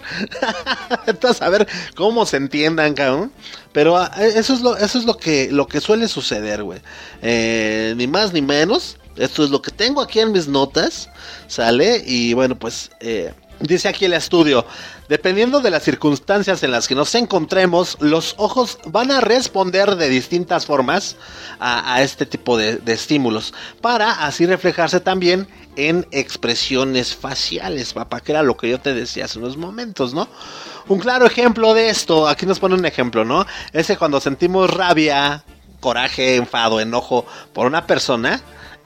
Entonces, a ver cómo se entiendan, cabrón. Pero ah, eso es lo, eso es lo que, lo que suele suceder, güey. Eh, ni más ni menos Esto es lo que tengo aquí en mis notas, ¿sale? Y bueno, pues eh, dice aquí el estudio, dependiendo de las circunstancias en las que nos encontremos, los ojos van a responder de distintas formas a, este tipo de, estímulos, para así reflejarse también en expresiones faciales, papá, que era lo que yo te decía hace unos momentos, ¿no? Un claro ejemplo de esto, aquí nos pone un ejemplo, ¿no? Ese cuando sentimos rabia, coraje, enfado, enojo por una persona,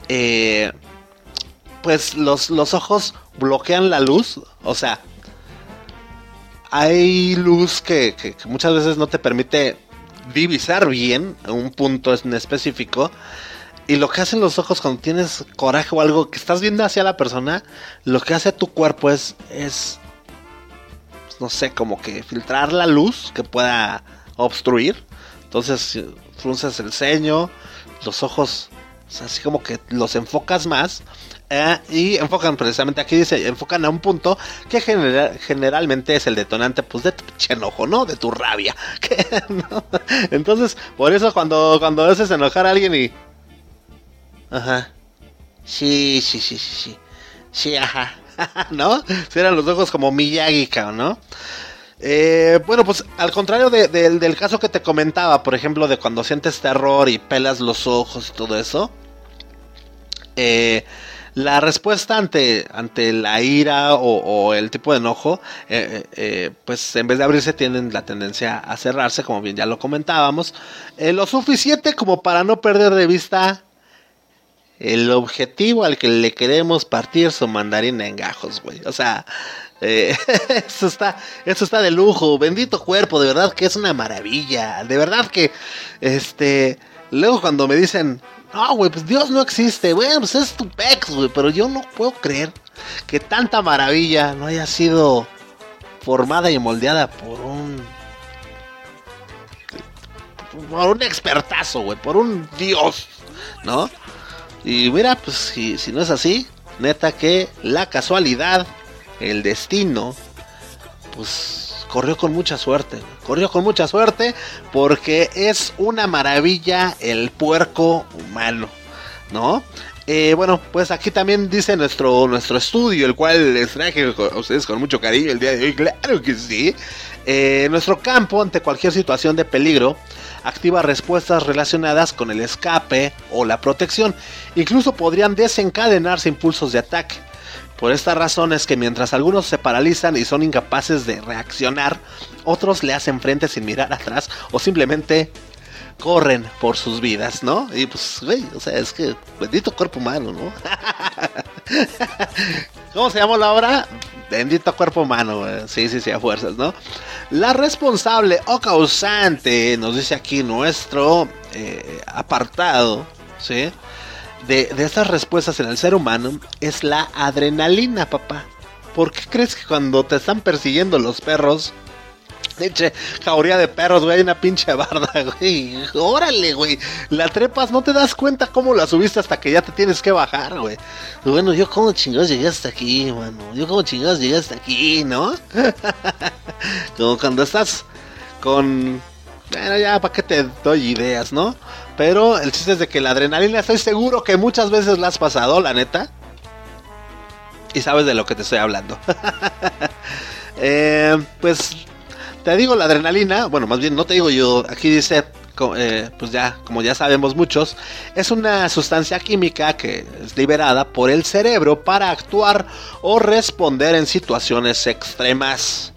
eh, pues los, los ojos bloquean la luz, o sea, hay luz que, muchas veces no te permite divisar bien un punto en específico. Y lo que hacen los ojos cuando tienes coraje o algo que estás viendo hacia la persona, lo que hace tu cuerpo es, es no sé, como que filtrar la luz que pueda obstruir. Entonces frunces el ceño, los ojos, así como que los enfocas más. Eh, y enfocan precisamente aquí dice, enfocan a un punto que generalmente es el detonante pues de tu enojo, ¿no? De tu rabia. Entonces, por eso cuando, cuando haces enojar a alguien y... Ajá. Sí, sí, sí, sí, sí. Sí, ajá. ¿No? Cierran los ojos como Miyagi, ¿no? Eh, bueno, pues al contrario del caso que te comentaba, por ejemplo, de cuando sientes terror y pelas los ojos y todo eso, eh, la respuesta ante, ante la ira o, el tipo de enojo, eh, pues en vez de abrirse tienen la tendencia a cerrarse, como bien ya lo comentábamos, lo suficiente como para no perder de vista el objetivo al que le queremos partir su mandarina en gajos, güey. O sea, eh, eso está, eso está de lujo, bendito cuerpo, de verdad que es una maravilla, de verdad que, este, luego cuando me dicen, no, güey, pues Dios no existe, güey, pues es tu pex, güey, pero yo no puedo creer que tanta maravilla no haya sido formada y moldeada por un, por un expertazo, güey, por un Dios, ¿no? Y mira, pues si, si no es así, neta que la casualidad, el destino, pues corrió con mucha suerte. Corrió con mucha suerte porque es una maravilla el puerco humano, ¿no? Eh, bueno, pues aquí también dice nuestro, nuestro estudio, el cual les traje a ustedes con mucho cariño el día de hoy, claro que sí. Eh, nuestro campo, ante cualquier situación de peligro, activa respuestas relacionadas con el escape o la protección. Incluso podrían desencadenarse impulsos de ataque. Por esta razón es que mientras algunos se paralizan y son incapaces de reaccionar, otros le hacen frente sin mirar atrás o simplemente corren por sus vidas, ¿no? Y pues, güey, o sea, es que bendito cuerpo humano, ¿no? ¿Cómo se llama la obra? Bendito cuerpo humano, sí, sí, sí, a fuerzas, ¿no? La responsable o causante, nos dice aquí nuestro eh, apartado, ¿sí? De, de estas respuestas en el ser humano es la adrenalina, papá. ¿Por qué crees que cuando te están persiguiendo los perros, pinche jauría de perros, güey, hay una pinche barda, güey. Órale, güey. La trepas, no te das cuenta cómo la subiste hasta que ya te tienes que bajar, güey. Bueno, yo como chingados llegué hasta aquí, mano. Yo como chingados llegué hasta aquí, ¿no? como cuando estás con... Bueno, ya, ¿para qué te doy ideas, no? Pero el chiste es de que la adrenalina estoy seguro que muchas veces la has pasado, la neta. Y sabes de lo que te estoy hablando. eh, pues te digo la adrenalina, bueno, más bien no te digo yo, aquí dice, eh, pues ya, como ya sabemos muchos, es una sustancia química que es liberada por el cerebro para actuar o responder en situaciones extremas.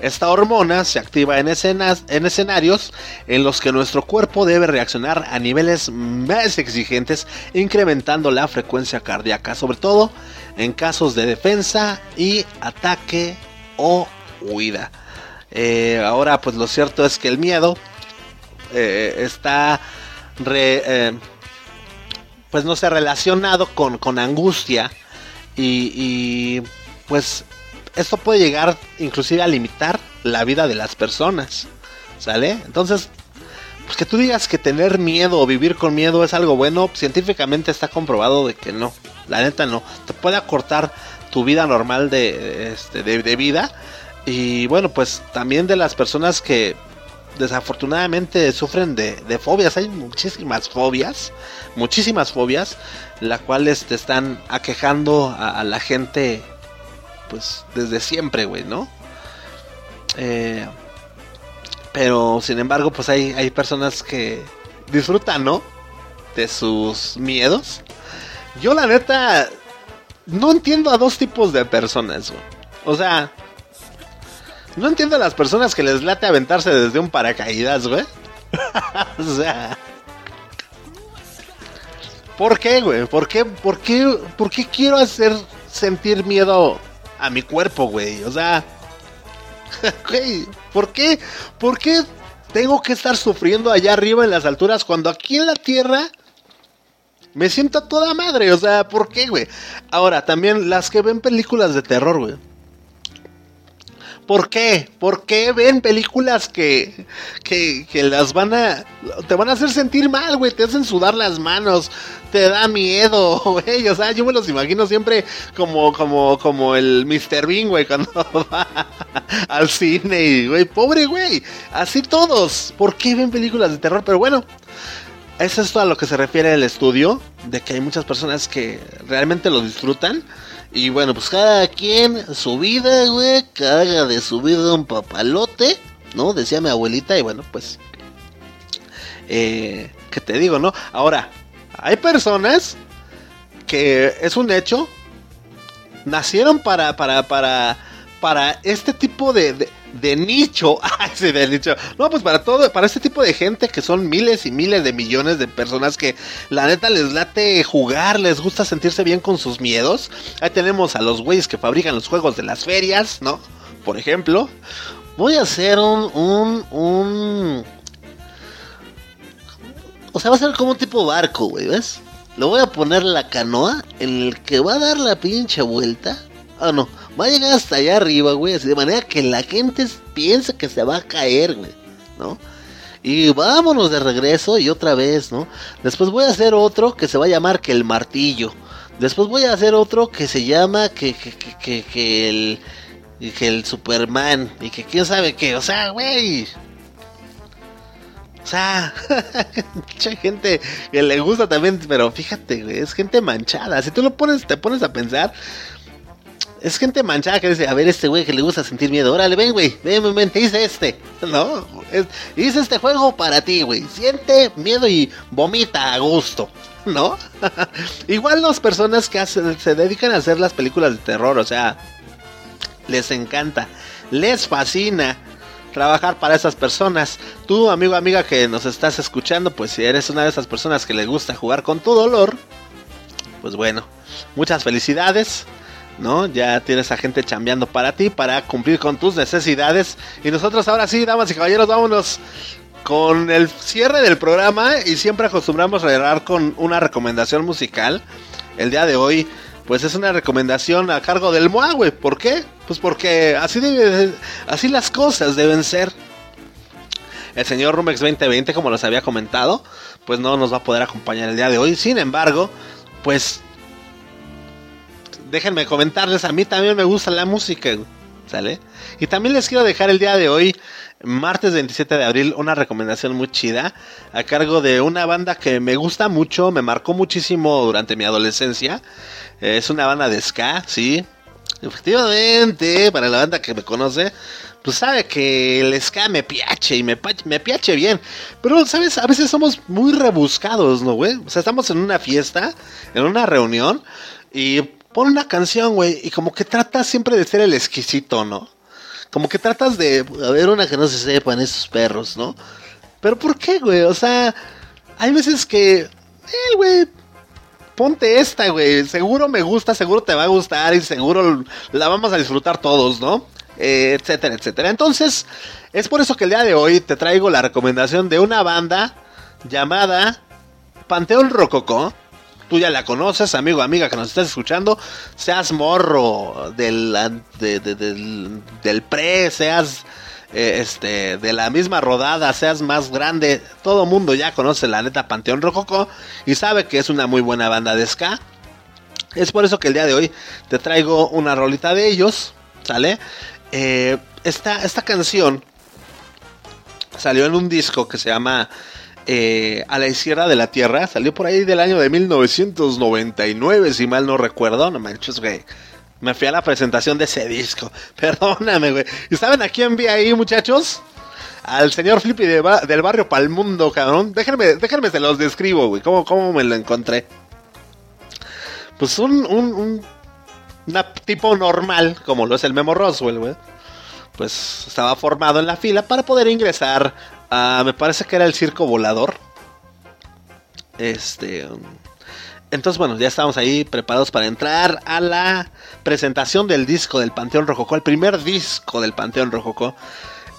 Esta hormona se activa en, escenas, en escenarios en los que nuestro cuerpo debe reaccionar a niveles más exigentes, incrementando la frecuencia cardíaca, sobre todo en casos de defensa y ataque o huida. Eh, ahora, pues lo cierto es que el miedo eh, está, eh, pues no sé, relacionado con, con angustia y, y, pues esto puede llegar inclusive a limitar la vida de las personas, ¿sale? Entonces, pues que tú digas que tener miedo o vivir con miedo es algo bueno, científicamente está comprobado de que no, la neta no, te puede acortar tu vida normal de, este, de vida y bueno, pues también de las personas que desafortunadamente sufren de, de fobias. Hay muchísimas fobias, muchísimas fobias, las cuales te están aquejando a la gente, pues desde siempre, güey, ¿no? Eh, pero sin embargo, pues hay, hay personas que disfrutan, ¿no? De sus miedos. Yo la neta no entiendo a dos tipos de personas, güey. O sea, no entiendo a las personas que les late aventarse desde un paracaídas, güey. o sea... ¿Por qué, güey? ¿Por qué, por qué, por qué quiero hacer sentir miedo a mi cuerpo, güey? O sea... Güey, ¿por qué? ¿Por qué tengo que estar sufriendo allá arriba en las alturas cuando aquí en la tierra me siento toda madre? O sea, ¿por qué, güey? Ahora, también las que ven películas de terror, güey. ¿Por qué? ¿Por qué ven películas que, que, que, las van a... Te van a hacer sentir mal, güey. Te hacen sudar las manos. Te da miedo, güey. O sea, yo me los imagino siempre como, como, como el Mr. Bean, güey, cuando va al cine y, güey, pobre, güey. Así todos. ¿Por qué ven películas de terror? Pero bueno, es todo a lo que se refiere el estudio. De que hay muchas personas que realmente lo disfrutan. Y bueno, pues cada quien su vida, güey, haga de su vida un papalote, ¿no? Decía mi abuelita y bueno, pues... Eh, ¿Qué te digo, no? Ahora, hay personas que es un hecho, nacieron para, para, para, para este tipo de, de nicho. Ay, sí, de nicho. No, pues para todo, para este tipo de gente que son miles y miles de millones de personas que la neta les late jugar, les gusta sentirse bien con sus miedos. Ahí tenemos a los güeyes que fabrican los juegos de las ferias, ¿no? Por ejemplo. Voy a hacer un, un, un... O sea, va a ser como un tipo barco, güey, ¿ves? Le voy a poner la canoa en el que va a dar la pinche vuelta. Ah, no va a llegar hasta allá arriba, güey, así de manera que la gente piense que se va a caer, güey, ¿no? Y vámonos de regreso y otra vez, ¿no? Después voy a hacer otro que se va a llamar que el martillo. Después voy a hacer otro que se llama que, que, que, que, que el que el Superman y que quién sabe qué, o sea, güey. O sea, mucha gente que le gusta también, pero fíjate, güey, es gente manchada. Si tú lo pones, te pones a pensar, es gente manchada que dice, a ver, este güey que le gusta sentir miedo. Órale, ven, güey, ven, ven, ven, hice este. No, es, hice este juego para ti, güey. Siente miedo y vomita a gusto, ¿no? Igual las personas que se dedican a hacer las películas de terror, o sea, les encanta, les fascina trabajar para esas personas. Tú, amigo, amiga que nos estás escuchando, pues si eres una de esas personas que le gusta jugar con tu dolor, pues bueno, muchas felicidades. ¿No? Ya tienes a gente chambeando para ti, para cumplir con tus necesidades. Y nosotros ahora sí, damas y caballeros, vámonos con el cierre del programa y siempre acostumbramos a cerrar con una recomendación musical. El día de hoy, pues es una recomendación a cargo del MOA, güey. ¿Por qué? Pues porque así, debe, así las cosas deben ser. El señor Rumex 2020, como les había comentado, pues no nos va a poder acompañar el día de hoy. Sin embargo, pues déjenme comentarles, a mí también me gusta la música, ¿sale? Y también les quiero dejar el día de hoy, martes 27 de abril, una recomendación muy chida a cargo de una banda que me gusta mucho, me marcó muchísimo durante mi adolescencia. Es una banda de ska, sí. Efectivamente, para la banda que me conoce, pues sabe que el ska me piache y me, me piache bien. Pero, ¿sabes? A veces somos muy rebuscados, ¿no, güey? O sea, estamos en una fiesta, en una reunión, y pon una canción, güey, y como que tratas siempre de ser el exquisito, ¿no? Como que tratas de, a ver, una que no se sepan esos perros, ¿no? Pero ¿por qué, güey? O sea, hay veces que, eh, güey, ponte esta, güey, seguro me gusta, seguro te va a gustar y seguro la vamos a disfrutar todos, ¿no? Eh, etcétera, etcétera. Entonces, es por eso que el día de hoy te traigo la recomendación de una banda llamada Panteón Rococó tú ya la conoces, amigo, amiga que nos estás escuchando, seas morro del, de, de, del, del, pre, seas eh, este de la misma rodada, seas más grande, todo mundo ya conoce la neta Panteón Rococo y sabe que es una muy buena banda de ska. Es por eso que el día de hoy te traigo una rolita de ellos, ¿sale? Eh, esta, esta canción salió en un disco que se llama eh, A la izquierda de la Tierra. Salió por ahí del año de 1999, si mal no recuerdo. No manches, güey. Me fui a la presentación de ese disco. Perdóname, güey. ¿Y saben a quién vi ahí, muchachos? Al señor Flippy del barrio Palmundo, cabrón. Déjenme, déjenme se los describo, güey. ¿Cómo, ¿Cómo me lo encontré? Pues un, un, un tipo normal, como lo es el Memo Roswell, güey. Pues estaba formado en la fila para poder ingresar a, me parece que era el circo volador. Este, entonces, bueno, ya estábamos ahí preparados para entrar a la presentación del disco del Panteón Rojocó, el primer disco del Panteón Rojocó.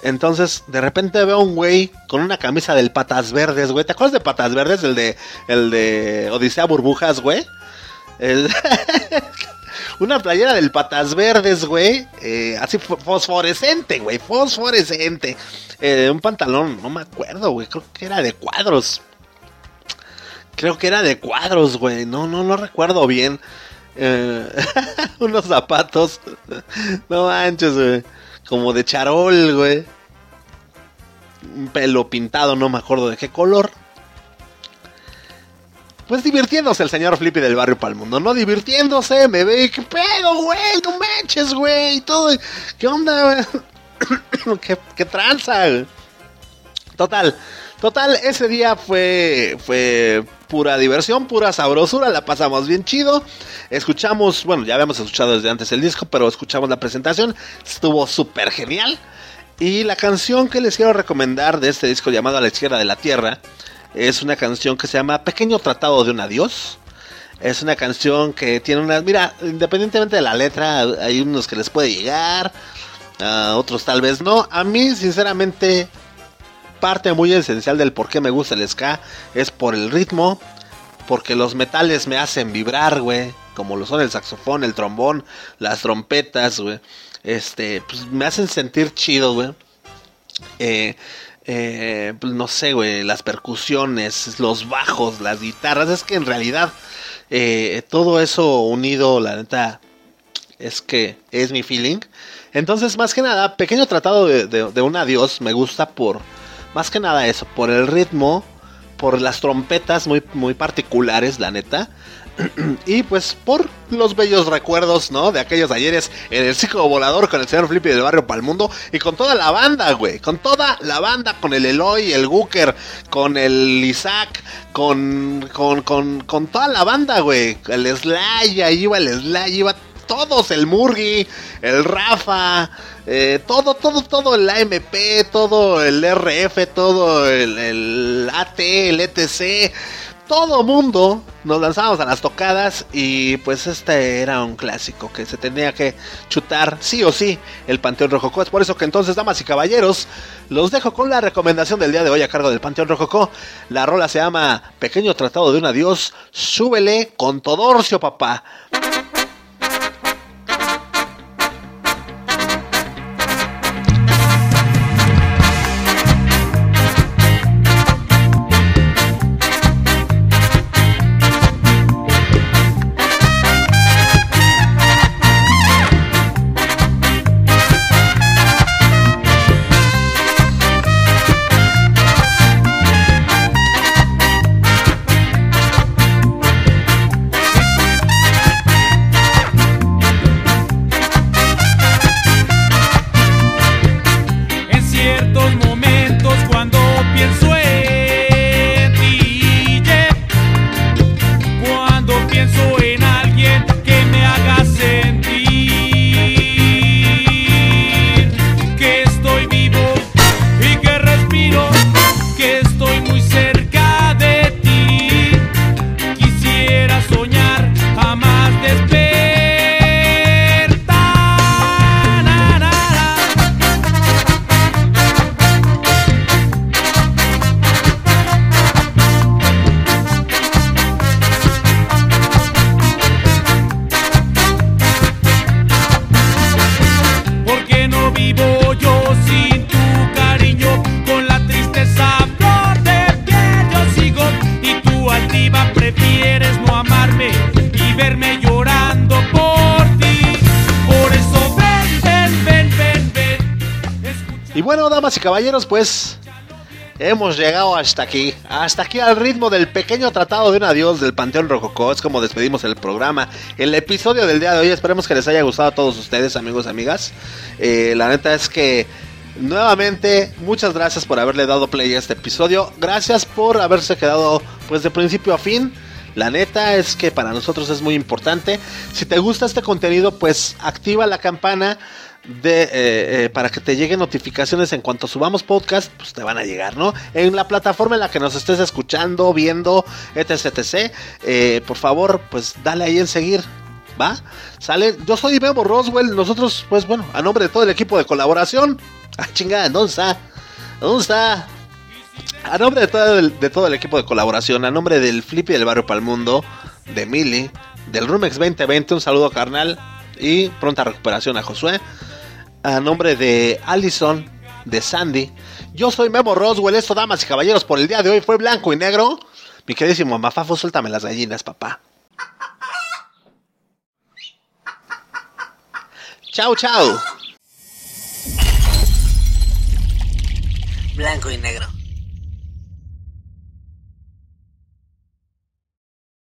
Entonces, de repente veo a un güey con una camisa del Patas Verdes, güey. ¿Te acuerdas de Patas Verdes? El de, el de Odisea Burbujas, güey. una playera del Patas Verdes, güey. Eh, así fosforescente, güey. Fosforescente. Eh, un pantalón, no me acuerdo, güey. Creo que era de cuadros. Creo que era de cuadros, güey. No, no, no recuerdo bien. Eh, unos zapatos. no manches, güey. Como de charol, güey. Un pelo pintado, no me acuerdo de qué color. Pues divirtiéndose el señor Flippy del barrio Palmundo, ¿no? Divirtiéndose, me ve, ¿qué pedo, güey? No manches, güey. Todo. ¿Qué onda? ¿Qué, ¿Qué tranza? Total, total, ese día fue, fue pura diversión, pura sabrosura, la pasamos bien chido. Escuchamos, bueno, ya habíamos escuchado desde antes el disco, pero escuchamos la presentación, estuvo súper genial. Y la canción que les quiero recomendar de este disco llamado A la izquierda de la tierra es una canción que se llama Pequeño Tratado de un Adiós. Es una canción que tiene una... Mira, independientemente de la letra, hay unos que les puede llegar, a otros tal vez no. A mí, sinceramente, parte muy esencial del por qué me gusta el ska es por el ritmo, porque los metales me hacen vibrar, güey, como lo son el saxofón, el trombón, las trompetas, güey. Este, pues me hacen sentir chido, güey. Eh, eh, pues no sé, güey, las percusiones, los bajos, las guitarras, es que en realidad eh, todo eso unido, la neta, es que es mi feeling. Entonces, más que nada, pequeño tratado de, de un adiós, me gusta por más que nada eso, por el ritmo, por las trompetas muy, muy particulares, la neta. y pues por los bellos recuerdos, ¿no? De aquellos ayeres en el ciclo volador con el señor Flippy del barrio Palmundo y con toda la banda, güey. Con toda la banda, con el Eloy, el Gooker, con el Isaac, con, con, con, con toda la banda, güey. El Sly, ahí iba el Sly, iba todos, el Murgi, el Rafa, eh, todo, todo, todo el AMP, todo el RF, todo el, AT, el ETC, todo mundo nos lanzábamos a las tocadas y pues este era un clásico que se tenía que chutar sí o sí el Panteón Rojocó. Es por eso que entonces, damas y caballeros, los dejo con la recomendación del día de hoy a cargo del Panteón Rojocó. La rola se llama Pequeño Tratado de un Adiós. Súbele con Todorcio, papá. Caballeros, pues hemos llegado hasta aquí. Hasta aquí al ritmo del pequeño tratado de un adiós del Panteón Rococó. Es como despedimos el programa. El episodio del día de hoy. Esperemos que les haya gustado a todos ustedes, amigos y amigas. Eh, la neta es que. Nuevamente, muchas gracias por haberle dado play a este episodio. Gracias por haberse quedado pues de principio a fin. La neta es que para nosotros es muy importante. Si te gusta este contenido, pues activa la campana de, eh, eh, para que te lleguen notificaciones en cuanto subamos podcast, pues te van a llegar, ¿no? En la plataforma en la que nos estés escuchando, viendo, etc, etc. Eh, por favor, pues dale ahí en seguir. ¿Va? Sale. Yo soy Memo Roswell. Nosotros, pues bueno, a nombre de todo el equipo de colaboración. Ah, chingada, ¿dónde está? ¿Dónde está? A nombre de todo, el, de todo el equipo de colaboración, a nombre del Flippy del Barrio Palmundo, de Mili, del Rumex 2020, un saludo carnal y pronta recuperación a Josué a nombre de Allison, de Sandy. Yo soy Memo Roswell, esto damas y caballeros por el día de hoy fue blanco y negro. Mi queridísimo Mafafo, suéltame las gallinas, papá. Chao, chao. Blanco y negro.